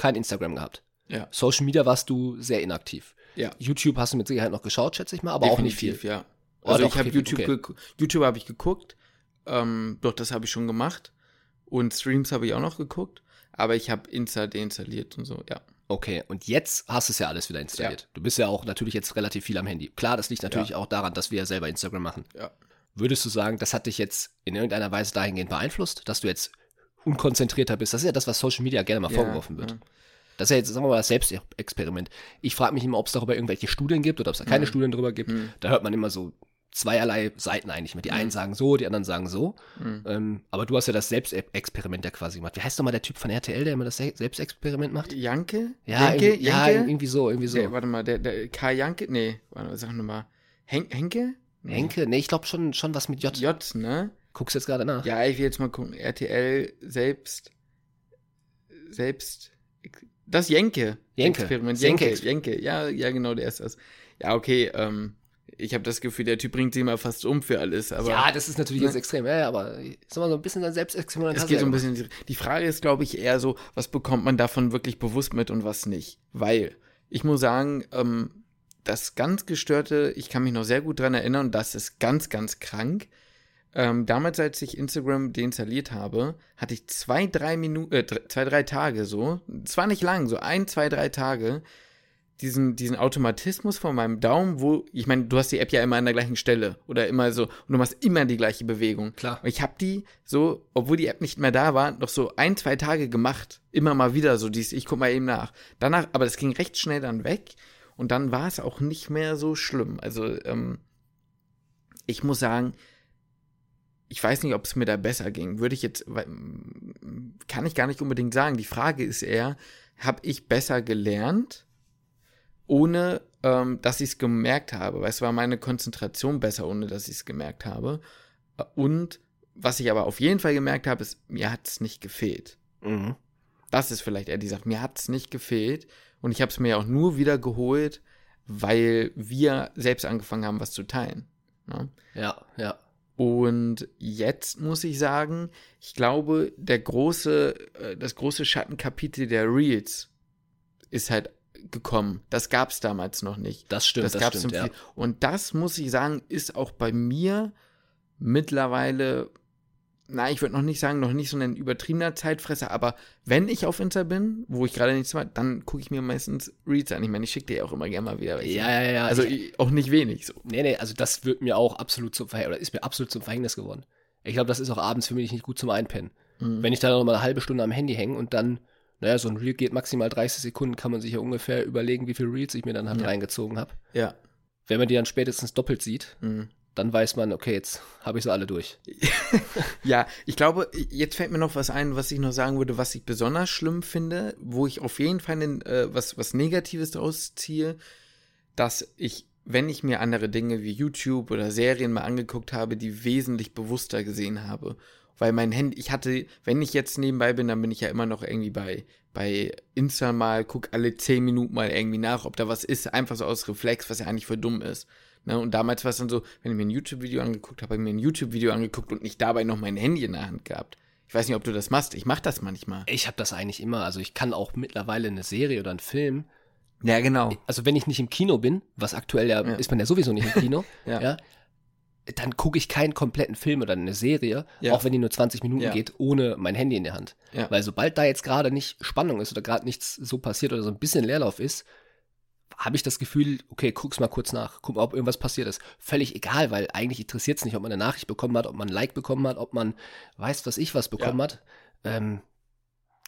kein Instagram gehabt. Ja. Social Media warst du sehr inaktiv. Ja. YouTube hast du mit Sicherheit noch geschaut, schätze ich mal, aber auch nicht viel. Definitiv, ja. Oh, Also doch, ich habe YouTube, okay. YouTube habe ich geguckt, ähm, doch das habe ich schon gemacht und Streams habe ich auch noch geguckt, aber ich habe Insta deinstalliert und so, ja. Okay, und jetzt hast du es ja alles wieder installiert. Du bist ja auch natürlich jetzt relativ viel am Handy. Klar, das liegt natürlich auch daran, dass wir ja selber Instagram machen. Ja. Würdest du sagen, das hat dich jetzt in irgendeiner Weise dahingehend beeinflusst, dass du jetzt unkonzentrierter bist? Das ist ja das, was Social Media gerne mal vorgeworfen wird. Ja. Das ist ja jetzt, sagen wir mal, das Selbstexperiment. Ich frage mich immer, ob es darüber irgendwelche Studien gibt oder ob es da keine Mhm. Studien darüber gibt. Mhm. Da hört man immer so zweierlei Seiten eigentlich mit. Die einen sagen so, die anderen sagen so. Mhm. Ähm, aber du hast ja das Selbstexperiment ja quasi gemacht. Wie heißt nochmal der Typ von RTL, der immer das Se- Selbstexperiment macht? Janke? Ja, Janke? irgendwie, ja, Janke? irgendwie so, irgendwie so. Der, warte mal, der, der K. Janke? Nee, warte mal, sag nochmal. Hen Henke? Nee. Henke? Nee, ich glaube schon, schon was mit J. J, ne? Guckst jetzt gerade nach. Ja, ich will jetzt mal gucken. RTL selbst. Selbst. Das Jenke. Jenke. Experiment. Jenke Jenke. Jenke. Ja, ja, genau, der ist das. Ja, okay, ähm, ich habe das Gefühl, der Typ bringt sich immer fast um für alles, aber. ja, das ist natürlich Ne? jetzt extrem. Ja, aber ist mal so ein bisschen ein Selbstexperiment. Es geht so ein bisschen. die- Die Frage ist, glaube ich, eher so, was bekommt man davon wirklich bewusst mit und was nicht? Weil ich muss sagen, ähm, das ganz gestörte, ich kann mich noch sehr gut dran erinnern, das ist ganz, ganz krank. Ähm, damals, als ich Instagram deinstalliert habe, hatte ich zwei, drei Minuten, äh, zwei, drei Tage so, zwar nicht lang, so ein, zwei, drei Tage, diesen, diesen Automatismus von meinem Daumen, wo, ich meine, du hast die App ja immer an der gleichen Stelle oder immer so, und du machst immer die gleiche Bewegung. Klar. Und ich habe die so, obwohl die App nicht mehr da war, noch so ein, zwei Tage gemacht. Immer mal wieder so dies, ich guck mal eben nach. Danach, aber das ging recht schnell dann weg und dann war es auch nicht mehr so schlimm. Also, ähm, ich muss sagen, ich weiß nicht, ob es mir da besser ging. Würde ich jetzt, kann ich gar nicht unbedingt sagen. Die Frage ist eher, habe ich besser gelernt, ohne ähm, dass ich es gemerkt habe? Weil es war meine Konzentration besser, ohne dass ich es gemerkt habe. Und was ich aber auf jeden Fall gemerkt habe, ist, mir hat es nicht gefehlt. Mhm. Das ist vielleicht eher die Sache. Mir hat es nicht gefehlt. Und ich habe es mir auch nur wieder geholt, weil wir selbst angefangen haben, was zu teilen. Ne? Ja, ja. Und jetzt muss ich sagen, ich glaube, der große, äh, das große Schattenkapitel der Reels ist halt gekommen. Das gab es damals noch nicht. Das stimmt, das das, gab's stimmt, im ja. Und das muss ich sagen, ist auch bei mir mittlerweile, na, ich würde noch nicht sagen, noch nicht so ein übertriebener Zeitfresser, aber wenn ich auf Insta bin, wo ich gerade nichts mache, dann gucke ich mir meistens Reels an. Ich meine, ich schicke dir ja auch immer gerne mal wieder welche. Ja, ja, ja. Also ich, auch nicht wenig so. nee, nee, also das wird mir auch absolut zum Verhängnis, oder ist mir absolut zum Verhängnis geworden. Ich glaube, das ist auch abends für mich nicht gut zum Einpennen. Mhm. Wenn ich da noch mal eine halbe Stunde am Handy hänge und dann, naja, so ein Reel geht maximal 30 Sekunden, kann man sich ja ungefähr überlegen, wie viele Reels ich mir dann halt Ja. reingezogen habe. Ja. Wenn man die dann spätestens doppelt sieht, Mhm. Dann weiß man, okay, jetzt habe ich sie alle durch. Ja, ich glaube, jetzt fällt mir noch was ein, was ich noch sagen würde, was ich besonders schlimm finde, wo ich auf jeden Fall einen, äh, was, was Negatives draus ziehe, dass ich, wenn ich mir andere Dinge wie YouTube oder Serien mal angeguckt habe, die wesentlich bewusster gesehen habe. Weil mein Handy, ich hatte, wenn ich jetzt nebenbei bin, dann bin ich ja immer noch irgendwie bei, bei Insta mal, guck alle zehn Minuten mal irgendwie nach, ob da was ist, einfach so aus Reflex, was ja eigentlich für dumm ist. Ne? Und damals war es dann so, wenn ich mir ein YouTube-Video angeguckt habe, habe ich mir ein YouTube-Video angeguckt und nicht dabei noch mein Handy in der Hand gehabt. Ich weiß nicht, ob du das machst. Ich mache das manchmal. Ich habe das eigentlich immer. Also ich kann auch mittlerweile eine Serie oder einen Film, Ja, genau. also wenn ich nicht im Kino bin, was aktuell ja, Ja. ist man ja sowieso nicht im Kino, Ja. ja. dann gucke ich keinen kompletten Film oder eine Serie, Ja. auch wenn die nur 20 Minuten Ja. geht, ohne mein Handy in der Hand. Ja. Weil sobald da jetzt gerade nicht Spannung ist oder gerade nichts so passiert oder so ein bisschen Leerlauf ist, habe ich das Gefühl, okay, guck's mal kurz nach, guck mal, ob irgendwas passiert ist. Völlig egal, weil eigentlich interessiert es nicht, ob man eine Nachricht bekommen hat, ob man ein Like bekommen hat, ob man weiß, was ich was bekommen hat. Ähm,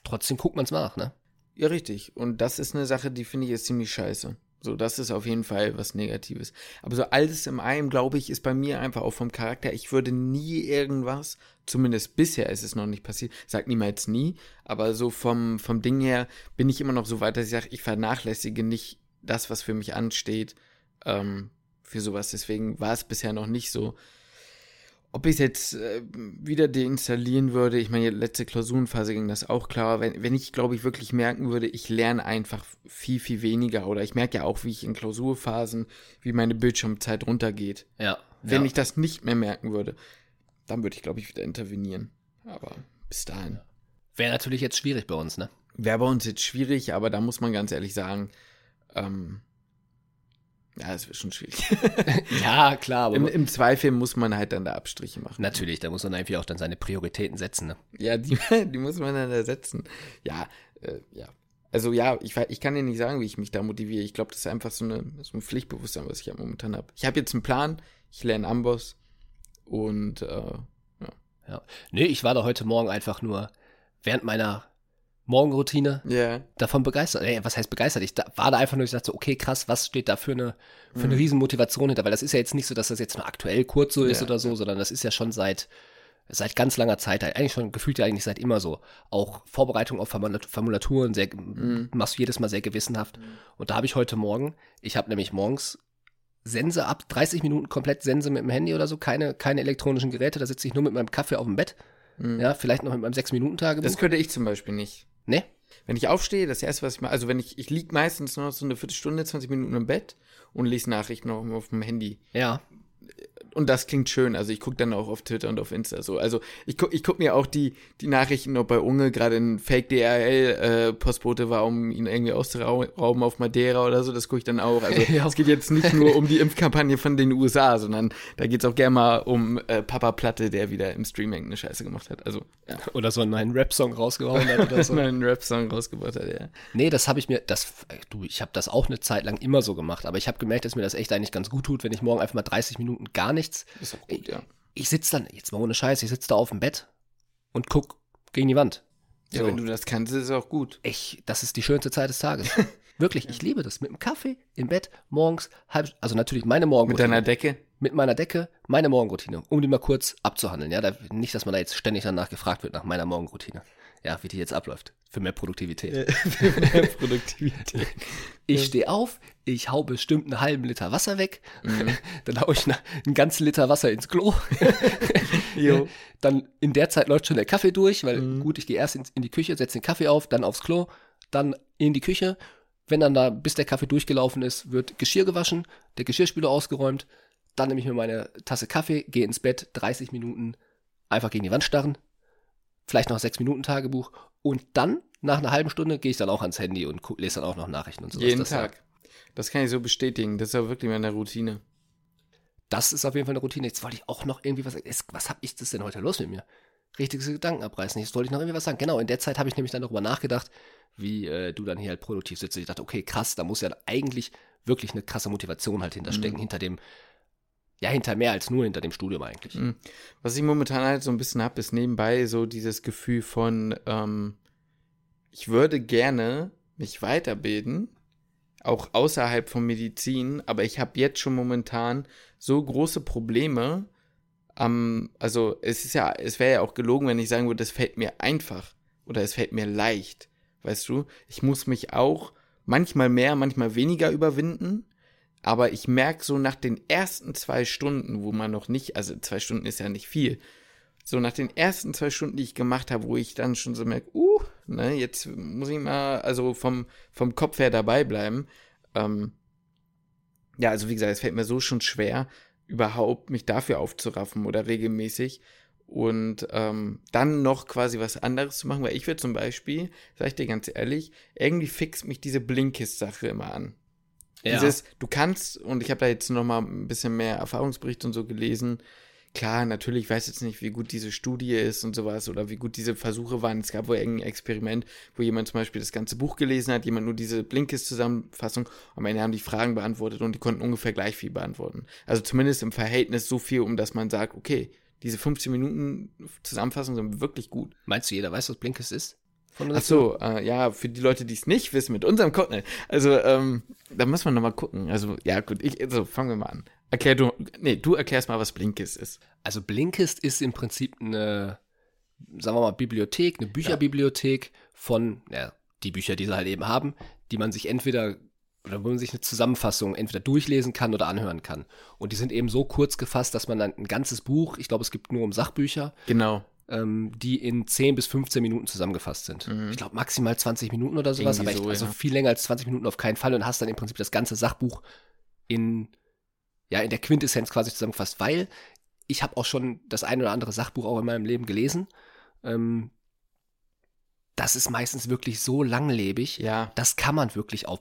trotzdem guckt man es nach, ne? Ja, richtig. Und das ist eine Sache, die finde ich ist ziemlich scheiße. So, das ist auf jeden Fall was Negatives. Aber so alles im einem, glaube ich, ist bei mir einfach auch vom Charakter. Ich würde nie irgendwas, zumindest bisher ist es noch nicht passiert, sag niemals nie, aber so vom, vom Ding her bin ich immer noch so weit, dass ich sage, ich vernachlässige nicht das, was für mich ansteht, ähm, für sowas. Deswegen war es bisher noch nicht so. Ob ich es jetzt äh, wieder deinstallieren würde, ich meine, letzte Klausurenphase ging das auch klar. Wenn, wenn ich, glaube ich, wirklich merken würde, ich lerne einfach viel, viel weniger oder ich merke ja auch, wie ich in Klausurphasen, wie meine Bildschirmzeit runtergeht. Ja. Wenn ja. ich das nicht mehr merken würde, dann würde ich, glaube ich, wieder intervenieren. Aber bis dahin. Wäre natürlich jetzt schwierig bei uns, ne? Wäre bei uns jetzt schwierig, aber da muss man ganz ehrlich sagen, ähm, ja, es wird schon schwierig. Ja, klar, aber Im, Im Zweifel muss man halt dann da Abstriche machen. natürlich, da muss man einfach auch dann seine Prioritäten setzen, ne? Ja, die, die muss man dann ersetzen. Ja, äh, ja. Also ja, ich, ich kann dir nicht sagen, wie ich mich da motiviere. Ich glaube, das ist einfach so, eine, so ein Pflichtbewusstsein, was ich ja momentan habe. Ich habe jetzt einen Plan, ich lerne Amboss und äh, Ja. Nee, ich war da heute Morgen einfach nur während meiner Morgenroutine Ja. davon begeistert. Ey, was heißt begeistert? Ich da, war da einfach nur, ich dachte so, okay, krass, was steht da für eine, für eine Riesenmotivation hinter? Weil das ist ja jetzt nicht so, dass das jetzt nur aktuell kurz so ist Ja. oder so, sondern das ist ja schon seit, seit ganz langer Zeit, eigentlich schon gefühlt ja eigentlich seit immer so. Auch Vorbereitung auf Formulat- Formulaturen, sehr, machst du jedes Mal sehr gewissenhaft. Und da habe ich heute Morgen, ich habe nämlich morgens Sense ab, 30 Minuten komplett Sense mit dem Handy oder so, keine, keine elektronischen Geräte, da sitze ich nur mit meinem Kaffee auf dem Bett. Ja, vielleicht noch mit meinem 6-Minuten-Tagebuch. Das könnte ich zum Beispiel nicht. Ne? Wenn ich aufstehe, das erste, was ich mache, also wenn ich, ich liege meistens noch so eine Viertelstunde, 20 Minuten im Bett und lese Nachrichten auf, auf dem Handy. Ja. Und das klingt schön. Also ich gucke dann auch auf Twitter und auf Insta so. Also ich gucke ich guck mir auch die, die Nachrichten, ob bei Unge gerade ein Fake-DRL-Postbote war, um ihn irgendwie auszurauben auf Madeira oder so. Das gucke ich dann auch. Also Ja. es geht jetzt nicht nur um die Impfkampagne von den USA, sondern da geht es auch gerne mal um äh, Papa Platte, der wieder im Streaming eine Scheiße gemacht hat. Also ja. Oder so einen neuen Rap-Song rausgehauen hat oder so. einen Rap-Song rausgebracht hat, ja. Nee, das habe ich mir, das, du, ich habe das auch eine Zeit lang immer so gemacht, aber ich habe gemerkt, dass mir das echt eigentlich ganz gut tut, wenn ich morgen einfach mal 30 Minuten gar nichts. Ist auch gut, ja. Ich sitze dann, jetzt mal ohne Scheiß, ich sitze da auf dem Bett und guck gegen die Wand. Ja, So. wenn du das kannst, ist es auch gut. Ich, das ist die schönste Zeit des Tages. Wirklich, ich liebe das. Mit dem Kaffee im Bett, morgens, halb, also natürlich meine Mit Morgenroutine. deiner Decke. mit meiner Decke, meine Morgenroutine, um die mal kurz abzuhandeln. Ja, da, nicht, dass man da jetzt ständig danach gefragt wird nach meiner Morgenroutine. Ja, wie die jetzt abläuft. Für mehr Produktivität. Produktivität. Ich stehe auf, ich hau bestimmt einen halben Liter Wasser weg, dann hau ich einen ganzen Liter Wasser ins Klo. Jo. Dann in der Zeit läuft schon der Kaffee durch, weil gut, ich gehe erst in, in die Küche, setze den Kaffee auf, dann aufs Klo, dann in die Küche. Wenn dann da, bis der Kaffee durchgelaufen ist, wird Geschirr gewaschen, der Geschirrspüler ausgeräumt, dann nehme ich mir meine Tasse Kaffee, gehe ins Bett, 30 Minuten einfach gegen die Wand starren, vielleicht noch 6 Minuten Tagebuch und dann, nach einer halben Stunde, gehe ich dann auch ans Handy und lese dann auch noch Nachrichten und so. Jeden das, Tag. Das kann ich so bestätigen. Das ist auch wirklich meine Routine. Das ist auf jeden Fall eine Routine. Jetzt wollte ich auch noch irgendwie was sagen. Was hab ich das denn heute los mit mir? Richtiges Gedanken abreißen. Jetzt wollte ich noch irgendwie was sagen. Genau, in der Zeit habe ich nämlich dann darüber nachgedacht, wie äh, du dann hier halt produktiv sitzt. Ich dachte, okay, krass, da muss ja eigentlich wirklich eine krasse Motivation halt hinterstecken, hinter dem, ja, hinter mehr als nur hinter dem Studium eigentlich. Mhm. Was ich momentan halt so ein bisschen habe, ist nebenbei so dieses Gefühl von, ähm, ich würde gerne mich weiterbilden, auch außerhalb von Medizin, aber ich habe jetzt schon momentan so große Probleme. am also es ist ja, es wäre ja auch gelogen, wenn ich sagen würde, es fällt mir einfach oder es fällt mir leicht. Weißt du, ich muss mich auch manchmal mehr, manchmal weniger überwinden. Aber ich merke so nach den ersten zwei Stunden, wo man noch nicht, also zwei Stunden ist ja nicht viel, so nach den ersten zwei Stunden, die ich gemacht habe, wo ich dann schon so merke, uh, ne, jetzt muss ich mal, also vom, vom Kopf her dabei bleiben. Ähm, ja, also wie gesagt, es fällt mir so schon schwer, überhaupt mich dafür aufzuraffen oder regelmäßig und ähm, dann noch quasi was anderes zu machen, weil ich will zum Beispiel, sag ich dir ganz ehrlich, irgendwie fixt mich diese Blinkist-Sache immer an. Dieses, du kannst, und ich habe da jetzt noch mal ein bisschen mehr Erfahrungsberichte und so gelesen. Klar, natürlich, ich weiß jetzt nicht, wie gut diese Studie ist und sowas oder wie gut diese Versuche waren. Es gab wohl irgendein Experiment, wo jemand zum Beispiel das ganze Buch gelesen hat, jemand nur diese Blinkist-Zusammenfassung. Am Ende haben die Fragen beantwortet und die konnten ungefähr gleich viel beantworten. Also zumindest im Verhältnis so viel, um dass man sagt, okay, diese 15 Minuten Zusammenfassung sind wirklich gut. Meinst du, jeder weiß, was Blinkist ist? Von Ach so, äh, ja, für die Leute, die es nicht wissen, mit unserem Code. Also, ähm, da muss man nochmal gucken. Also, ja, gut, ich, also fangen wir mal an. Erklär du, nee, du erklärst mal, was Blinkist ist. Also Blinkist ist im Prinzip eine, sagen wir mal, Bibliothek, eine Bücherbibliothek von, ja, die Bücher, die sie halt eben haben, die man sich entweder, oder wo man sich eine Zusammenfassung entweder durchlesen kann oder anhören kann. Und die sind eben so kurz gefasst, dass man dann ein ganzes Buch, ich glaube, es gibt nur um Sachbücher, Genau. Ähm, die in 10 bis 15 Minuten zusammengefasst sind. Ich glaube maximal 20 Minuten oder sowas, Mhm. Irgendwie aber so, ich, also ja. viel länger als 20 Minuten auf keinen Fall und hast dann im Prinzip das ganze Sachbuch in, ja, in der Quintessenz quasi zusammengefasst, weil ich habe auch schon das ein oder andere Sachbuch auch in meinem Leben gelesen. Ähm, das ist meistens wirklich so langlebig, Ja. das kann man wirklich auf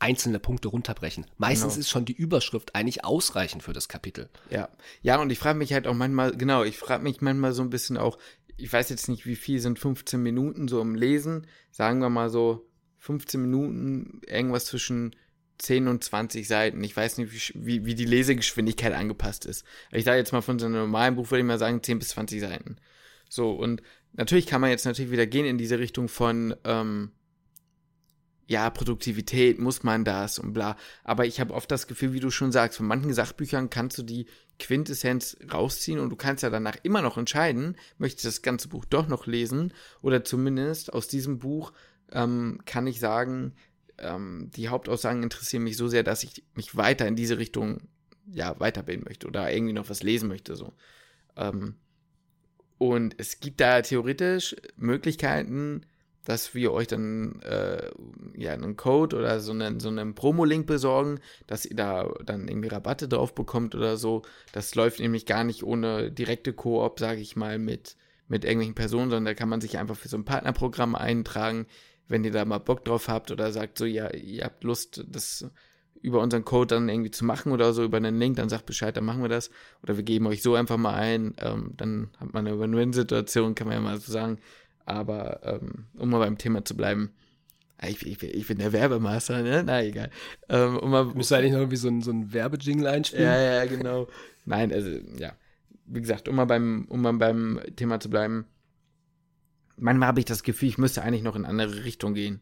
einzelne Punkte runterbrechen. Meistens Genau. ist schon die Überschrift eigentlich ausreichend für das Kapitel. Ja. Ja, und ich frage mich halt auch manchmal, genau, ich frage mich manchmal so ein bisschen auch, ich weiß jetzt nicht, wie viel sind 15 Minuten so im Lesen. Sagen wir mal so 15 Minuten, irgendwas zwischen 10 und 20 Seiten. Ich weiß nicht, wie, wie die Lesegeschwindigkeit angepasst ist. Ich sage jetzt mal von so einem normalen Buch, würde ich mal sagen, 10 bis 20 Seiten. So, und natürlich kann man jetzt natürlich wieder gehen in diese Richtung von, ähm, ja, Produktivität, muss man das und bla. Aber ich habe oft das Gefühl, wie du schon sagst, von manchen Sachbüchern kannst du die Quintessenz rausziehen und du kannst ja danach immer noch entscheiden, möchte ich das ganze Buch doch noch lesen oder zumindest aus diesem Buch ähm, kann ich sagen, ähm, die Hauptaussagen interessieren mich so sehr, dass ich mich weiter in diese Richtung ja weiterbilden möchte oder irgendwie noch was lesen möchte so. Ähm, und es gibt da theoretisch Möglichkeiten, dass wir euch dann äh, ja einen Code oder so einen, so einen Promo-Link besorgen, dass ihr da dann irgendwie Rabatte drauf bekommt oder so. Das läuft nämlich gar nicht ohne direkte Koop, sage ich mal, mit, mit irgendwelchen Personen, sondern da kann man sich einfach für so ein Partnerprogramm eintragen, wenn ihr da mal Bock drauf habt oder sagt so, ja, ihr habt Lust, das über unseren Code dann irgendwie zu machen oder so, über einen Link, dann sagt Bescheid, dann machen wir das. Oder wir geben euch so einfach mal ein, ähm, dann hat man eine Win-Win-Situation, kann man ja mal so sagen. Aber ähm, um mal beim Thema zu bleiben, ah, ich, ich, ich bin der Werbemaster, ne? Na egal. Ähm, um mal, Müsste eigentlich noch irgendwie so ein, so ein Werbejingle einspielen? Ja, ja, genau. Nein, also, ja. Wie gesagt, um mal beim, um mal beim Thema zu bleiben, manchmal habe ich das Gefühl, ich müsste eigentlich noch in eine andere Richtung gehen.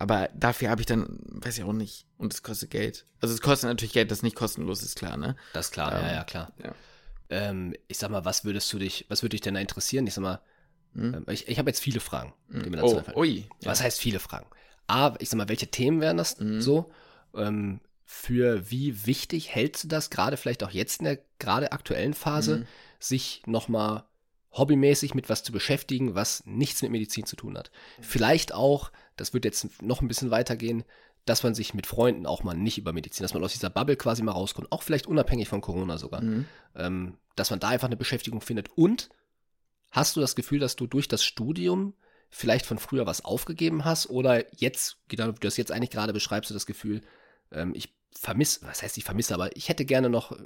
Aber dafür habe ich dann, weiß ich auch nicht. Und es kostet Geld. Also es kostet natürlich Geld, das nicht kostenlos ist, klar, ne? Das ist klar, ähm, ja, ja, klar. Ja. Ähm, ich sag mal, was würdest du dich, was würde dich denn da interessieren? Ich sag mal, hm? Ich, ich habe jetzt viele Fragen, hm. die mir dazu oh, ui, Was ja. heißt viele Fragen? A, ich sag mal, welche Themen wären das hm. so? Ähm, für wie wichtig hältst du das, gerade vielleicht auch jetzt in der gerade aktuellen Phase, mhm. sich nochmal hobbymäßig mit was zu beschäftigen, was nichts mit Medizin zu tun hat? Vielleicht auch, das wird jetzt noch ein bisschen weitergehen, dass man sich mit Freunden auch mal nicht über Medizin, dass man aus dieser Bubble quasi mal rauskommt, auch vielleicht unabhängig von Corona sogar, mhm. ähm, dass man da einfach eine Beschäftigung findet und Hast du das Gefühl, dass du durch das Studium vielleicht von früher was aufgegeben hast oder jetzt, wie du das jetzt eigentlich gerade beschreibst, du das Gefühl, ähm, ich vermisse, was heißt ich vermisse, aber ich hätte gerne noch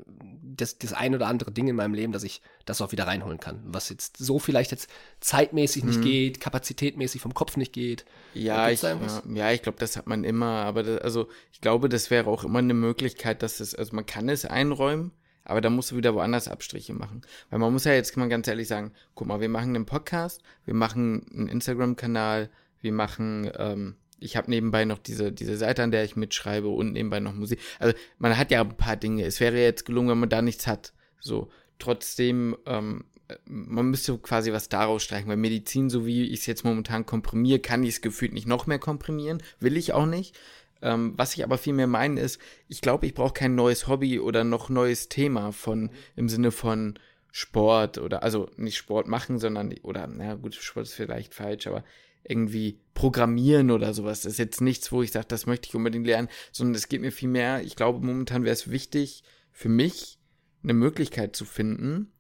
das, das ein oder andere Ding in meinem Leben, dass ich das auch wieder reinholen kann, was jetzt so vielleicht jetzt zeitmäßig nicht mhm. geht, kapazitätmäßig vom Kopf nicht geht. Ja, ich, ja, ja, ich glaube, das hat man immer, aber das, also ich glaube, das wäre auch immer eine Möglichkeit, dass es, also man kann es einräumen, aber da musst du wieder woanders Abstriche machen. Weil man muss ja jetzt, kann man ganz ehrlich sagen, guck mal, wir machen einen Podcast, wir machen einen Instagram-Kanal, wir machen, ähm, ich habe nebenbei noch diese, diese Seite, an der ich mitschreibe und nebenbei noch Musik. Also man hat ja ein paar Dinge. Es wäre jetzt gelungen, wenn man da nichts hat. So, trotzdem, ähm, man müsste quasi was daraus streichen, weil Medizin, so wie ich es jetzt momentan komprimiere, kann ich es gefühlt nicht noch mehr komprimieren, will ich auch nicht. Ähm, was ich aber vielmehr meine ist, ich glaube, ich brauche kein neues Hobby oder noch neues Thema von im Sinne von Sport oder also nicht Sport machen, sondern oder na gut, Sport ist vielleicht falsch, aber irgendwie programmieren oder sowas. Das ist jetzt nichts, wo ich sage, das möchte ich unbedingt lernen, sondern es geht mir viel mehr. Ich glaube, momentan wäre es wichtig für mich, eine Möglichkeit zu finden,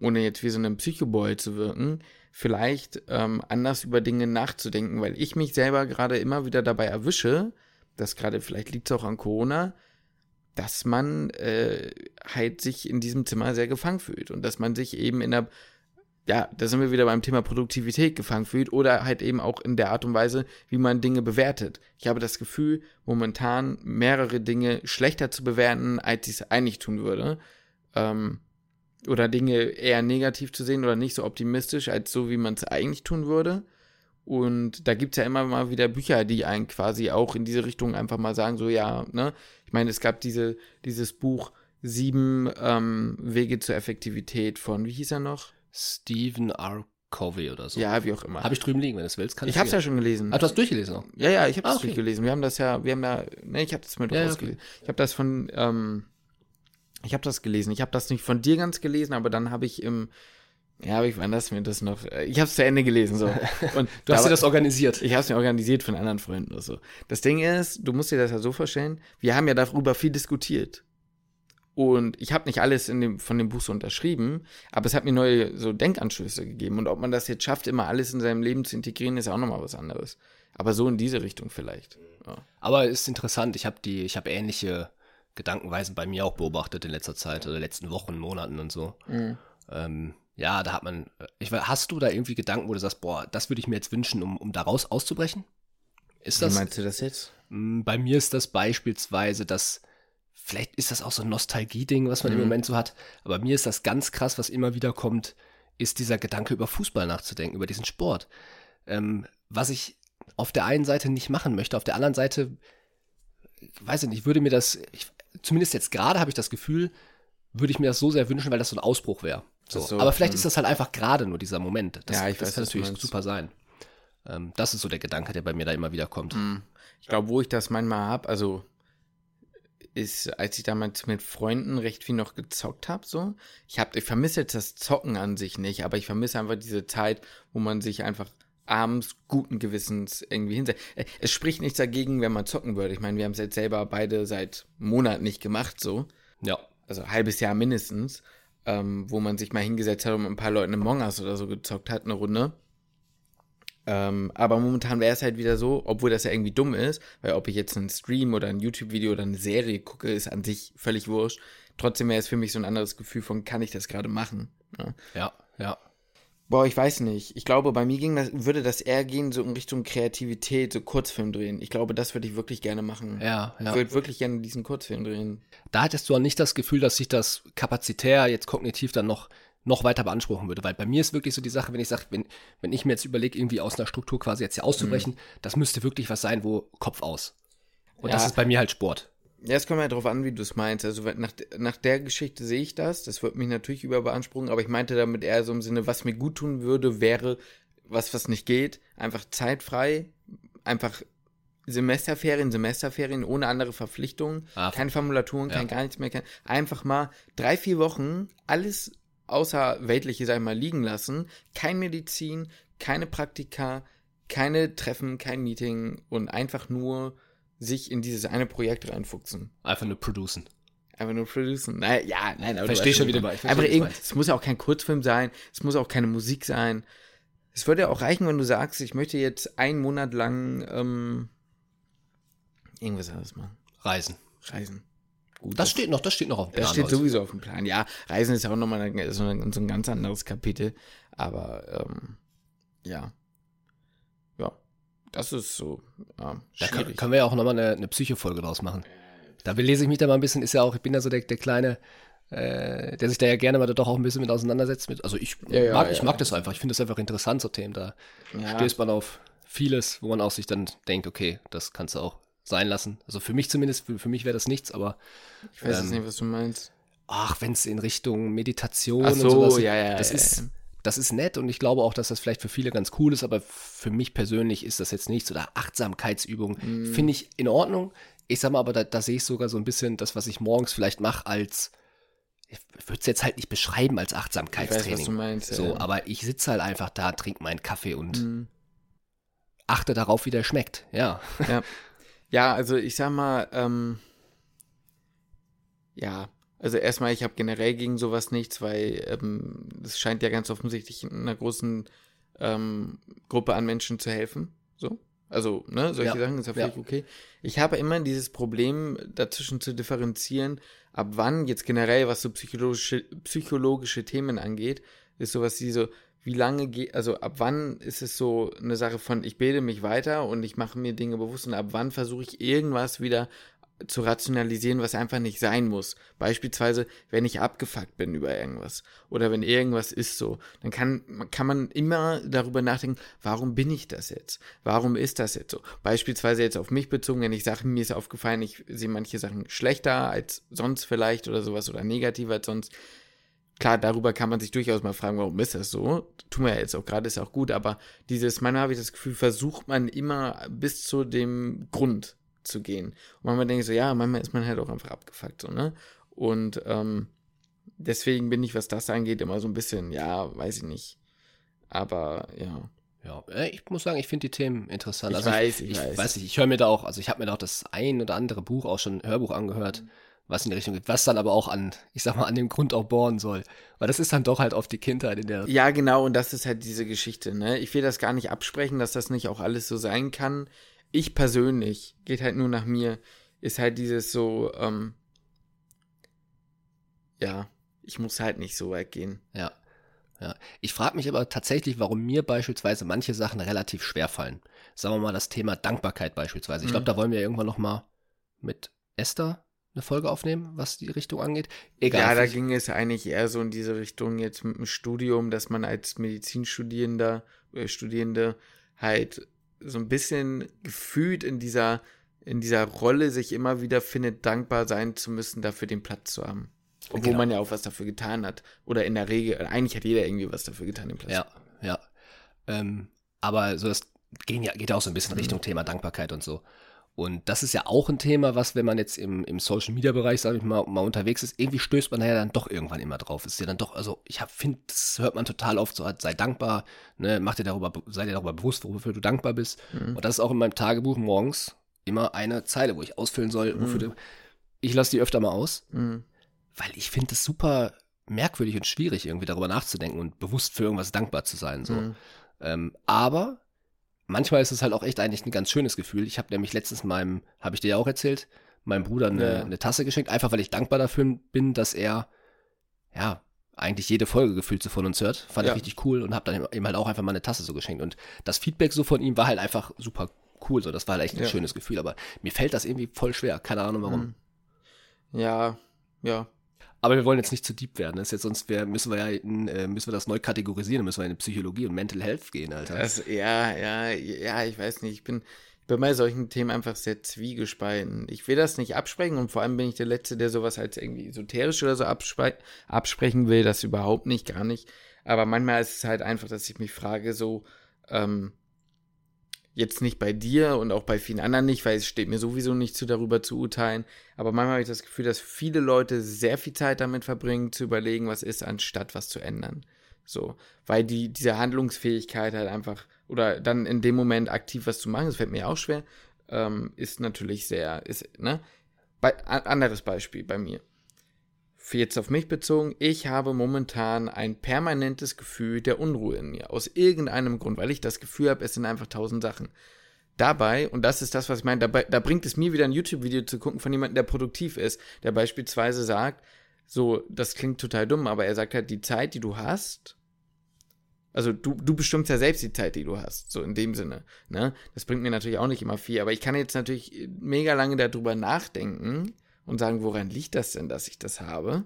ohne jetzt wie so ein Psychoboy zu wirken, vielleicht ähm, anders über Dinge nachzudenken, weil ich mich selber gerade immer wieder dabei erwische, dass gerade, vielleicht liegt es auch an Corona, dass man äh, halt sich in diesem Zimmer sehr gefangen fühlt und dass man sich eben in der, ja, da sind wir wieder beim Thema Produktivität gefangen fühlt oder halt eben auch in der Art und Weise, wie man Dinge bewertet. Ich habe das Gefühl, momentan mehrere Dinge schlechter zu bewerten, als ich es eigentlich tun würde. Ähm, oder Dinge eher negativ zu sehen oder nicht so optimistisch, als so, wie man es eigentlich tun würde. Und da gibt es ja immer mal wieder Bücher, die einen quasi auch in diese Richtung einfach mal sagen, so ja, ne? Ich meine, es gab diese, dieses Buch Sieben ähm, Wege zur Effektivität von, wie hieß er noch? Stephen R. Covey oder so. Ja, wie auch immer. Habe ich drüben liegen, wenn du es willst. Kann ich ich habe es ja schon gelesen. Ah, du hast durchgelesen auch? Ja, ja, ich habe es ah, okay. durchgelesen. Wir haben das ja, wir haben ja, ne, ich habe das mit ja, rausgelesen. Okay. Ich habe das von, ähm, ich habe das gelesen. Ich habe das nicht von dir ganz gelesen, aber dann habe ich im ja, aber ich wann das mir das noch. Äh, ich habe es zu Ende gelesen so. Und du hast dir das organisiert. Ich habe es mir organisiert von anderen Freunden oder so. Das Ding ist, du musst dir das ja so vorstellen. Wir haben ja darüber viel diskutiert. Und ich habe nicht alles in dem, von dem Buch so unterschrieben, aber es hat mir neue so Denkanschlüsse gegeben. Und ob man das jetzt schafft, immer alles in seinem Leben zu integrieren, ist auch nochmal was anderes. Aber so in diese Richtung vielleicht. Ja. Aber ist interessant. Ich habe die, ich habe ähnliche Gedankenweisen bei mir auch beobachtet in letzter Zeit oder letzten Wochen, Monaten und so. Mhm. Ähm, ja, da hat man, ich, hast du da irgendwie Gedanken, wo du sagst, boah, das würde ich mir jetzt wünschen, um, um daraus auszubrechen? Ist das, Wie meinst du das jetzt? Mm, bei mir ist das beispielsweise, dass, vielleicht ist das auch so ein Nostalgie-Ding, was man mhm. im Moment so hat, aber mir ist das ganz krass, was immer wieder kommt, ist dieser Gedanke über Fußball nachzudenken, über diesen Sport. Ähm, was ich auf der einen Seite nicht machen möchte, auf der anderen Seite, weiß ich nicht, würde mir das, ich, zumindest jetzt gerade habe ich das Gefühl, würde ich mir das so sehr wünschen, weil das so ein Ausbruch wäre. So. so. Aber vielleicht hm. ist das halt einfach gerade nur dieser Moment. Das, ja, ich das weiß, kann natürlich super sein. Ähm, das ist so der Gedanke, der bei mir da immer wieder kommt. Hm. Ich glaube, wo ich das manchmal habe, also ist, als ich damals mit Freunden recht viel noch gezockt habe, so. Ich habe, ich vermisse jetzt das Zocken an sich nicht, aber ich vermisse einfach diese Zeit, wo man sich einfach abends guten Gewissens irgendwie hinsetzt. Äh, es spricht nichts dagegen, wenn man zocken würde. Ich meine, wir haben es jetzt selber beide seit Monaten nicht gemacht, so. Ja. Also halbes Jahr mindestens, ähm, wo man sich mal hingesetzt hat und mit ein paar Leuten Among Us oder so gezockt hat, eine Runde. Ähm, aber momentan wäre es halt wieder so, obwohl das ja irgendwie dumm ist, weil ob ich jetzt einen Stream oder ein YouTube-Video oder eine Serie gucke, ist an sich völlig wurscht. Trotzdem wäre es für mich so ein anderes Gefühl von, kann ich das gerade machen? Ja, ja. ja. Boah, ich weiß nicht. Ich glaube, bei mir ging das, würde das eher gehen, so in Richtung Kreativität, so Kurzfilm drehen. Ich glaube, das würde ich wirklich gerne machen. Ja, ja. Ich würde wirklich gerne diesen Kurzfilm drehen. Da hattest du auch nicht das Gefühl, dass sich das kapazitär, jetzt kognitiv dann noch noch weiter beanspruchen würde. Weil bei mir ist wirklich so die Sache, wenn ich sage, wenn, wenn ich mir jetzt überlege, irgendwie aus einer Struktur quasi jetzt hier auszubrechen, mhm. das müsste wirklich was sein, wo Kopf aus. Und ja. das ist bei mir halt Sport. Ja, es kommt ja darauf an, wie du es meinst. Also nach, nach der Geschichte sehe ich das. Das wird mich natürlich überbeanspruchen, aber ich meinte damit eher so im Sinne, was mir gut tun würde, wäre was, was nicht geht. Einfach zeitfrei, einfach Semesterferien, Semesterferien ohne andere Verpflichtungen, ah, keine Formulaturen, ja. kein gar nichts mehr. Kein, einfach mal drei, vier Wochen alles Außerweltliche, sag ich mal, liegen lassen. Kein Medizin, keine Praktika, keine Treffen, kein Meeting und einfach nur sich in dieses eine Projekt reinfuchsen. Einfach nur producen. Einfach nur producen. Naja, ja, nein, aber verstehe schon wieder. Ich einfach irgend, es muss ja auch kein Kurzfilm sein, es muss auch keine Musik sein. Es würde ja auch reichen, wenn du sagst, ich möchte jetzt einen Monat lang ähm, irgendwas anderes machen. Reisen. Reisen. Gut, das, das, steht noch, das steht noch auf dem Plan. Das steht sowieso auf dem Plan. Ja, Reisen ist ja auch nochmal so, ein, so ein ganz anderes Kapitel. Aber ähm. Ja. Das ist so. Ja, da können, können wir ja auch nochmal eine, eine Psychofolge draus machen. Da belese ich mich da mal ein bisschen, ist ja auch, ich bin ja so der, der kleine, äh, der sich da ja gerne mal doch auch ein bisschen mit auseinandersetzt. Mit, also ich ja, ja, mag, ja, ich mag das einfach, ich finde das einfach interessant, so Themen. Da stößt man auf vieles, wo man auch sich dann denkt, okay, das kannst du auch sein lassen. Also für mich zumindest, für, für mich wäre das nichts, aber. Ich weiß ähm, jetzt nicht, was du meinst. Ach, wenn es in Richtung Meditation Ach so, und sowas, ja, ja, das ja, ist, das ist nett und ich glaube auch, dass das vielleicht für viele ganz cool ist, aber für mich persönlich ist das jetzt nichts oder Achtsamkeitsübung mm. finde ich in Ordnung. Ich sag mal, aber da, da sehe ich sogar so ein bisschen das, was ich morgens vielleicht mache, als ich würde es jetzt halt nicht beschreiben als Achtsamkeitstraining. Ich weiß, was du meinst, so, aber ich sitze halt einfach da, trinke meinen Kaffee und mm. achte darauf, wie der schmeckt. Ja. Ja. Ja, also ich sag mal, ähm, ja, also erstmal, ich habe generell gegen sowas nichts, weil ähm, es scheint ja ganz offensichtlich einer großen ähm, Gruppe an Menschen zu helfen. So. Also, ne, solche ja. Sachen ist ja völlig ja. okay. Ich habe immer dieses Problem, dazwischen zu differenzieren, ab wann jetzt generell, was so psychologische, psychologische Themen angeht, ist sowas wie so, wie lange geht, also ab wann ist es so eine Sache von, ich bilde mich weiter und ich mache mir Dinge bewusst und ab wann versuche ich irgendwas wieder zu rationalisieren, was einfach nicht sein muss. Beispielsweise, wenn ich abgefuckt bin über irgendwas oder wenn irgendwas ist so, dann kann, kann man immer darüber nachdenken, warum bin ich das jetzt? Warum ist das jetzt so? Beispielsweise jetzt auf mich bezogen, wenn ich sage, mir ist aufgefallen, ich sehe manche Sachen schlechter als sonst vielleicht oder sowas oder negativer als sonst, Klar, darüber kann man sich durchaus mal fragen, warum ist das so? Tun wir ja jetzt auch gerade, ist auch gut, aber dieses, manchmal habe ich das Gefühl, versucht man immer bis zu dem Grund zu gehen. Und manchmal denke ich so, ja, manchmal ist man halt auch einfach abgefuckt, so, ne? Und ähm, deswegen bin ich, was das angeht, immer so ein bisschen, ja, weiß ich nicht. Aber ja. Ja, äh, ich muss sagen, ich finde die Themen interessant. Ich also weiß, ich, ich weiß. weiß nicht, ich höre mir da auch, also ich habe mir da auch das ein oder andere Buch auch schon Hörbuch angehört. Mhm was in die Richtung geht, was dann aber auch an, ich sag mal, an dem Grund auch bohren soll. Weil das ist dann doch halt auf die Kindheit in der. Ja, genau, und das ist halt diese Geschichte, ne? Ich will das gar nicht absprechen, dass das nicht auch alles so sein kann. Ich persönlich, geht halt nur nach mir, ist halt dieses so, ähm, ja, ich muss halt nicht so weit gehen. Ja. Ja. Ich frage mich aber tatsächlich, warum mir beispielsweise manche Sachen relativ schwer fallen. Sagen wir mal das Thema Dankbarkeit beispielsweise. Ich glaube, mhm. da wollen wir irgendwann noch mal mit Esther eine Folge aufnehmen, was die Richtung angeht. Egal. Ja, da ging es eigentlich eher so in diese Richtung jetzt mit dem Studium, dass man als Medizinstudierender, äh, Studierende halt so ein bisschen gefühlt in dieser, in dieser Rolle sich immer wieder findet, dankbar sein zu müssen, dafür den Platz zu haben. Obwohl genau. man ja auch was dafür getan hat. Oder in der Regel, eigentlich hat jeder irgendwie was dafür getan, den Platz. Ja, ja. Ähm, aber so das geht ja, geht auch so ein bisschen Richtung mhm. Thema Dankbarkeit und so. Und das ist ja auch ein Thema, was, wenn man jetzt im, im Social Media Bereich, sage ich mal, mal unterwegs ist, irgendwie stößt man ja dann doch irgendwann immer drauf. Ist ja dann doch, also ich finde, das hört man total oft so, sei dankbar, ne, mach dir darüber, sei dir darüber bewusst, wofür du dankbar bist. Mhm. Und das ist auch in meinem Tagebuch morgens immer eine Zeile, wo ich ausfüllen soll, wofür mhm. du, ich lasse die öfter mal aus, mhm. weil ich finde es super merkwürdig und schwierig, irgendwie darüber nachzudenken und bewusst für irgendwas dankbar zu sein. So. Mhm. Ähm, aber manchmal ist es halt auch echt eigentlich ein ganz schönes Gefühl. Ich habe nämlich letztens meinem, habe ich dir ja auch erzählt, meinem Bruder eine, ja. eine Tasse geschenkt, einfach weil ich dankbar dafür bin, dass er, ja, eigentlich jede Folge gefühlt so von uns hört. Fand ja. ich richtig cool und habe dann ihm halt auch einfach mal eine Tasse so geschenkt. Und das Feedback so von ihm war halt einfach super cool. So, das war halt echt ein ja. schönes Gefühl. Aber mir fällt das irgendwie voll schwer. Keine Ahnung warum. Ja, ja. Aber wir wollen jetzt nicht zu deep werden. Das ist jetzt, sonst wär, müssen wir ja in, äh, müssen wir das neu kategorisieren, müssen wir in Psychologie und Mental Health gehen, Alter. Das, ja, ja, ja, ich weiß nicht. Ich bin, bei solchen Themen einfach sehr zwiegespalten. Ich will das nicht absprechen und vor allem bin ich der Letzte, der sowas als irgendwie esoterisch oder so abspre absprechen will. Das überhaupt nicht, gar nicht. Aber manchmal ist es halt einfach, dass ich mich frage, so, ähm, Jetzt nicht bei dir und auch bei vielen anderen nicht, weil es steht mir sowieso nicht zu, darüber zu urteilen. Aber manchmal habe ich das Gefühl, dass viele Leute sehr viel Zeit damit verbringen, zu überlegen, was ist, anstatt was zu ändern. So, weil die, diese Handlungsfähigkeit halt einfach, oder dann in dem Moment aktiv was zu machen, das fällt mir auch schwer, ähm, ist natürlich sehr, ist, ne? Bei, anderes Beispiel bei mir jetzt auf mich bezogen, ich habe momentan ein permanentes Gefühl der Unruhe in mir. Aus irgendeinem Grund, weil ich das Gefühl habe, es sind einfach tausend Sachen. Dabei, und das ist das, was ich meine, dabei, da bringt es mir wieder ein YouTube-Video zu gucken von jemandem, der produktiv ist, der beispielsweise sagt, so, das klingt total dumm, aber er sagt halt, die Zeit, die du hast, also du, du bestimmst ja selbst die Zeit, die du hast, so in dem Sinne. Ne? Das bringt mir natürlich auch nicht immer viel, aber ich kann jetzt natürlich mega lange darüber nachdenken, und sagen, woran liegt das denn, dass ich das habe?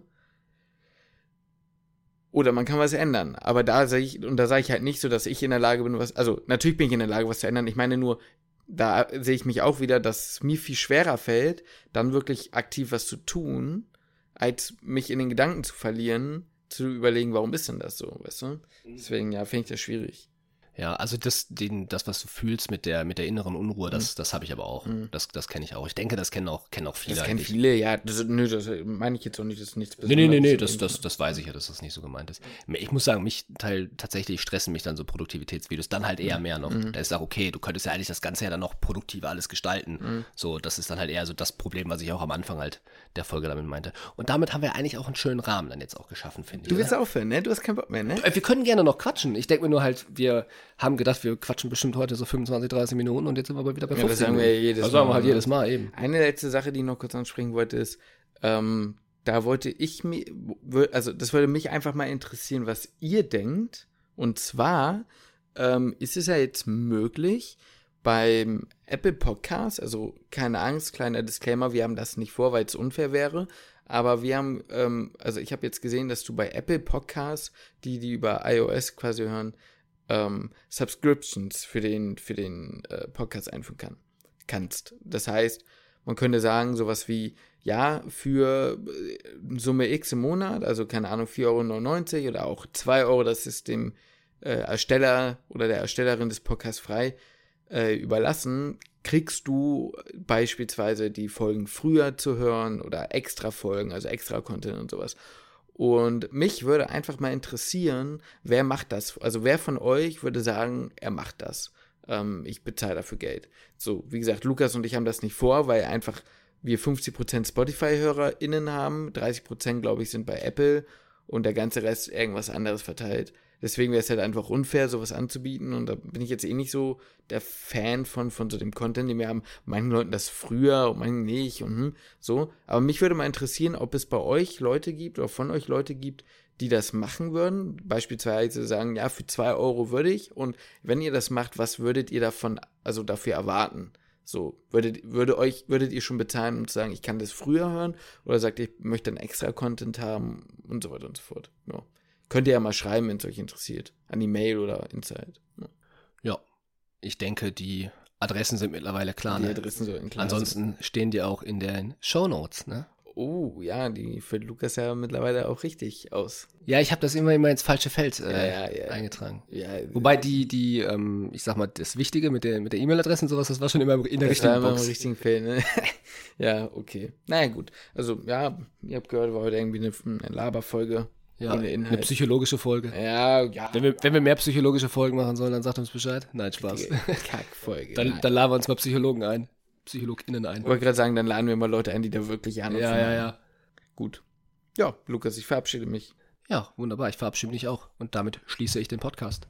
Oder man kann was ändern. Aber da sage ich, und da sage ich halt nicht so, dass ich in der Lage bin, was, also natürlich bin ich in der Lage, was zu ändern. Ich meine nur, da sehe ich mich auch wieder, dass es mir viel schwerer fällt, dann wirklich aktiv was zu tun, als mich in den Gedanken zu verlieren, zu überlegen, warum ist denn das so, weißt du? Mhm. Deswegen, ja, finde ich das schwierig. Ja, also das, den, das, was du fühlst mit der, mit der inneren Unruhe, das, mhm. das habe ich aber auch. Mhm. Das, das kenne ich auch. Ich denke, das kennen auch, kennen auch viele. Das kennen viele, ja. Das, nö, das meine ich jetzt auch nicht, das ist nichts Besonderes. Nee, nee, nee, nee das, das, das weiß ich ja, dass das nicht so gemeint ist. Ich muss sagen, mich teil, tatsächlich stressen mich dann so Produktivitätsvideos dann halt eher mhm. mehr noch. Mhm. Da ist auch okay, du könntest ja eigentlich das Ganze ja dann noch produktiver alles gestalten. Mhm. So, das ist dann halt eher so das Problem, was ich auch am Anfang halt der Folge damit meinte. Und damit haben wir eigentlich auch einen schönen Rahmen dann jetzt auch geschaffen, finde ich. Du willst oder? aufhören, ne? Du hast keinen Bock mehr, ne? Wir können gerne noch quatschen. Ich denke mir nur halt, wir haben gedacht, wir quatschen bestimmt heute so 25, 30 Minuten und jetzt sind wir aber wieder bei 50 ja, das sagen wir jedes das Mal. sagen wir halt jedes Mal eben. Eine letzte Sache, die ich noch kurz ansprechen wollte, ist, ähm, da wollte ich mir, also das würde mich einfach mal interessieren, was ihr denkt. Und zwar ähm, ist es ja jetzt möglich, beim Apple Podcast, also keine Angst, kleiner Disclaimer, wir haben das nicht vor, weil es unfair wäre, aber wir haben, ähm, also ich habe jetzt gesehen, dass du bei Apple Podcasts, die die über iOS quasi hören, ähm, Subscriptions für den, für den äh, Podcast einführen kann, kannst. Das heißt, man könnte sagen, sowas wie, ja, für äh, Summe X im Monat, also keine Ahnung, 4,99 Euro oder auch 2 Euro, das ist dem äh, Ersteller oder der Erstellerin des Podcasts frei äh, überlassen, kriegst du beispielsweise die Folgen früher zu hören oder extra Folgen, also extra Content und sowas. Und mich würde einfach mal interessieren, wer macht das? Also wer von euch würde sagen, er macht das? Ähm, ich bezahle dafür Geld. So, wie gesagt, Lukas und ich haben das nicht vor, weil einfach wir 50% Spotify-HörerInnen haben, 30% glaube ich sind bei Apple und der ganze Rest irgendwas anderes verteilt. Deswegen wäre es halt einfach unfair, sowas anzubieten. Und da bin ich jetzt eh nicht so der Fan von, von so dem Content, den wir haben. Manchen Leuten das früher und manchen nicht und hm, so. Aber mich würde mal interessieren, ob es bei euch Leute gibt oder von euch Leute gibt, die das machen würden. Beispielsweise sagen, ja, für zwei Euro würde ich. Und wenn ihr das macht, was würdet ihr davon, also dafür erwarten? So, würdet, würde euch, würdet ihr schon bezahlen, um zu sagen, ich kann das früher hören? Oder sagt ihr, ich möchte dann extra Content haben und so weiter und so fort? Ja. Könnt ihr ja mal schreiben, wenn es euch interessiert. An die Mail oder Inside. Ja. ja. Ich denke, die Adressen sind mittlerweile klar. Die ne? Adressen sollten klar Ansonsten stehen die auch in den Show Notes, ne? Oh, ja, die führt Lukas ja mittlerweile auch richtig aus. Ja, ich habe das immer immer ins falsche Feld äh, Ja, ja, ja. eingetragen. Ja, Wobei die, die, ähm, ich sag mal, das Wichtige mit der mit der E-Mail-Adresse und sowas, das war schon immer in der das war richtigen immer im Box. richtigen Feld, ne? ja, okay. Naja, gut. Also, ja, ihr habt gehört, war heute irgendwie eine, eine Laberfolge. Ja, eine Inhalt. psychologische Folge. Ja, ja. Wenn wir, wenn wir mehr psychologische Folgen machen sollen, dann sagt uns Bescheid. Nein, Spaß. Kackfolge. Dann, Nein. dann laden wir uns mal Psychologen ein. PsychologInnen ein. Ich wollte gerade sagen, dann laden wir mal Leute ein, die da wirklich Ja, von ja, haben. ja. Gut. Ja, Lukas, ich verabschiede mich. Ja, wunderbar. Ich verabschiede mich auch. Und damit schließe ich den Podcast.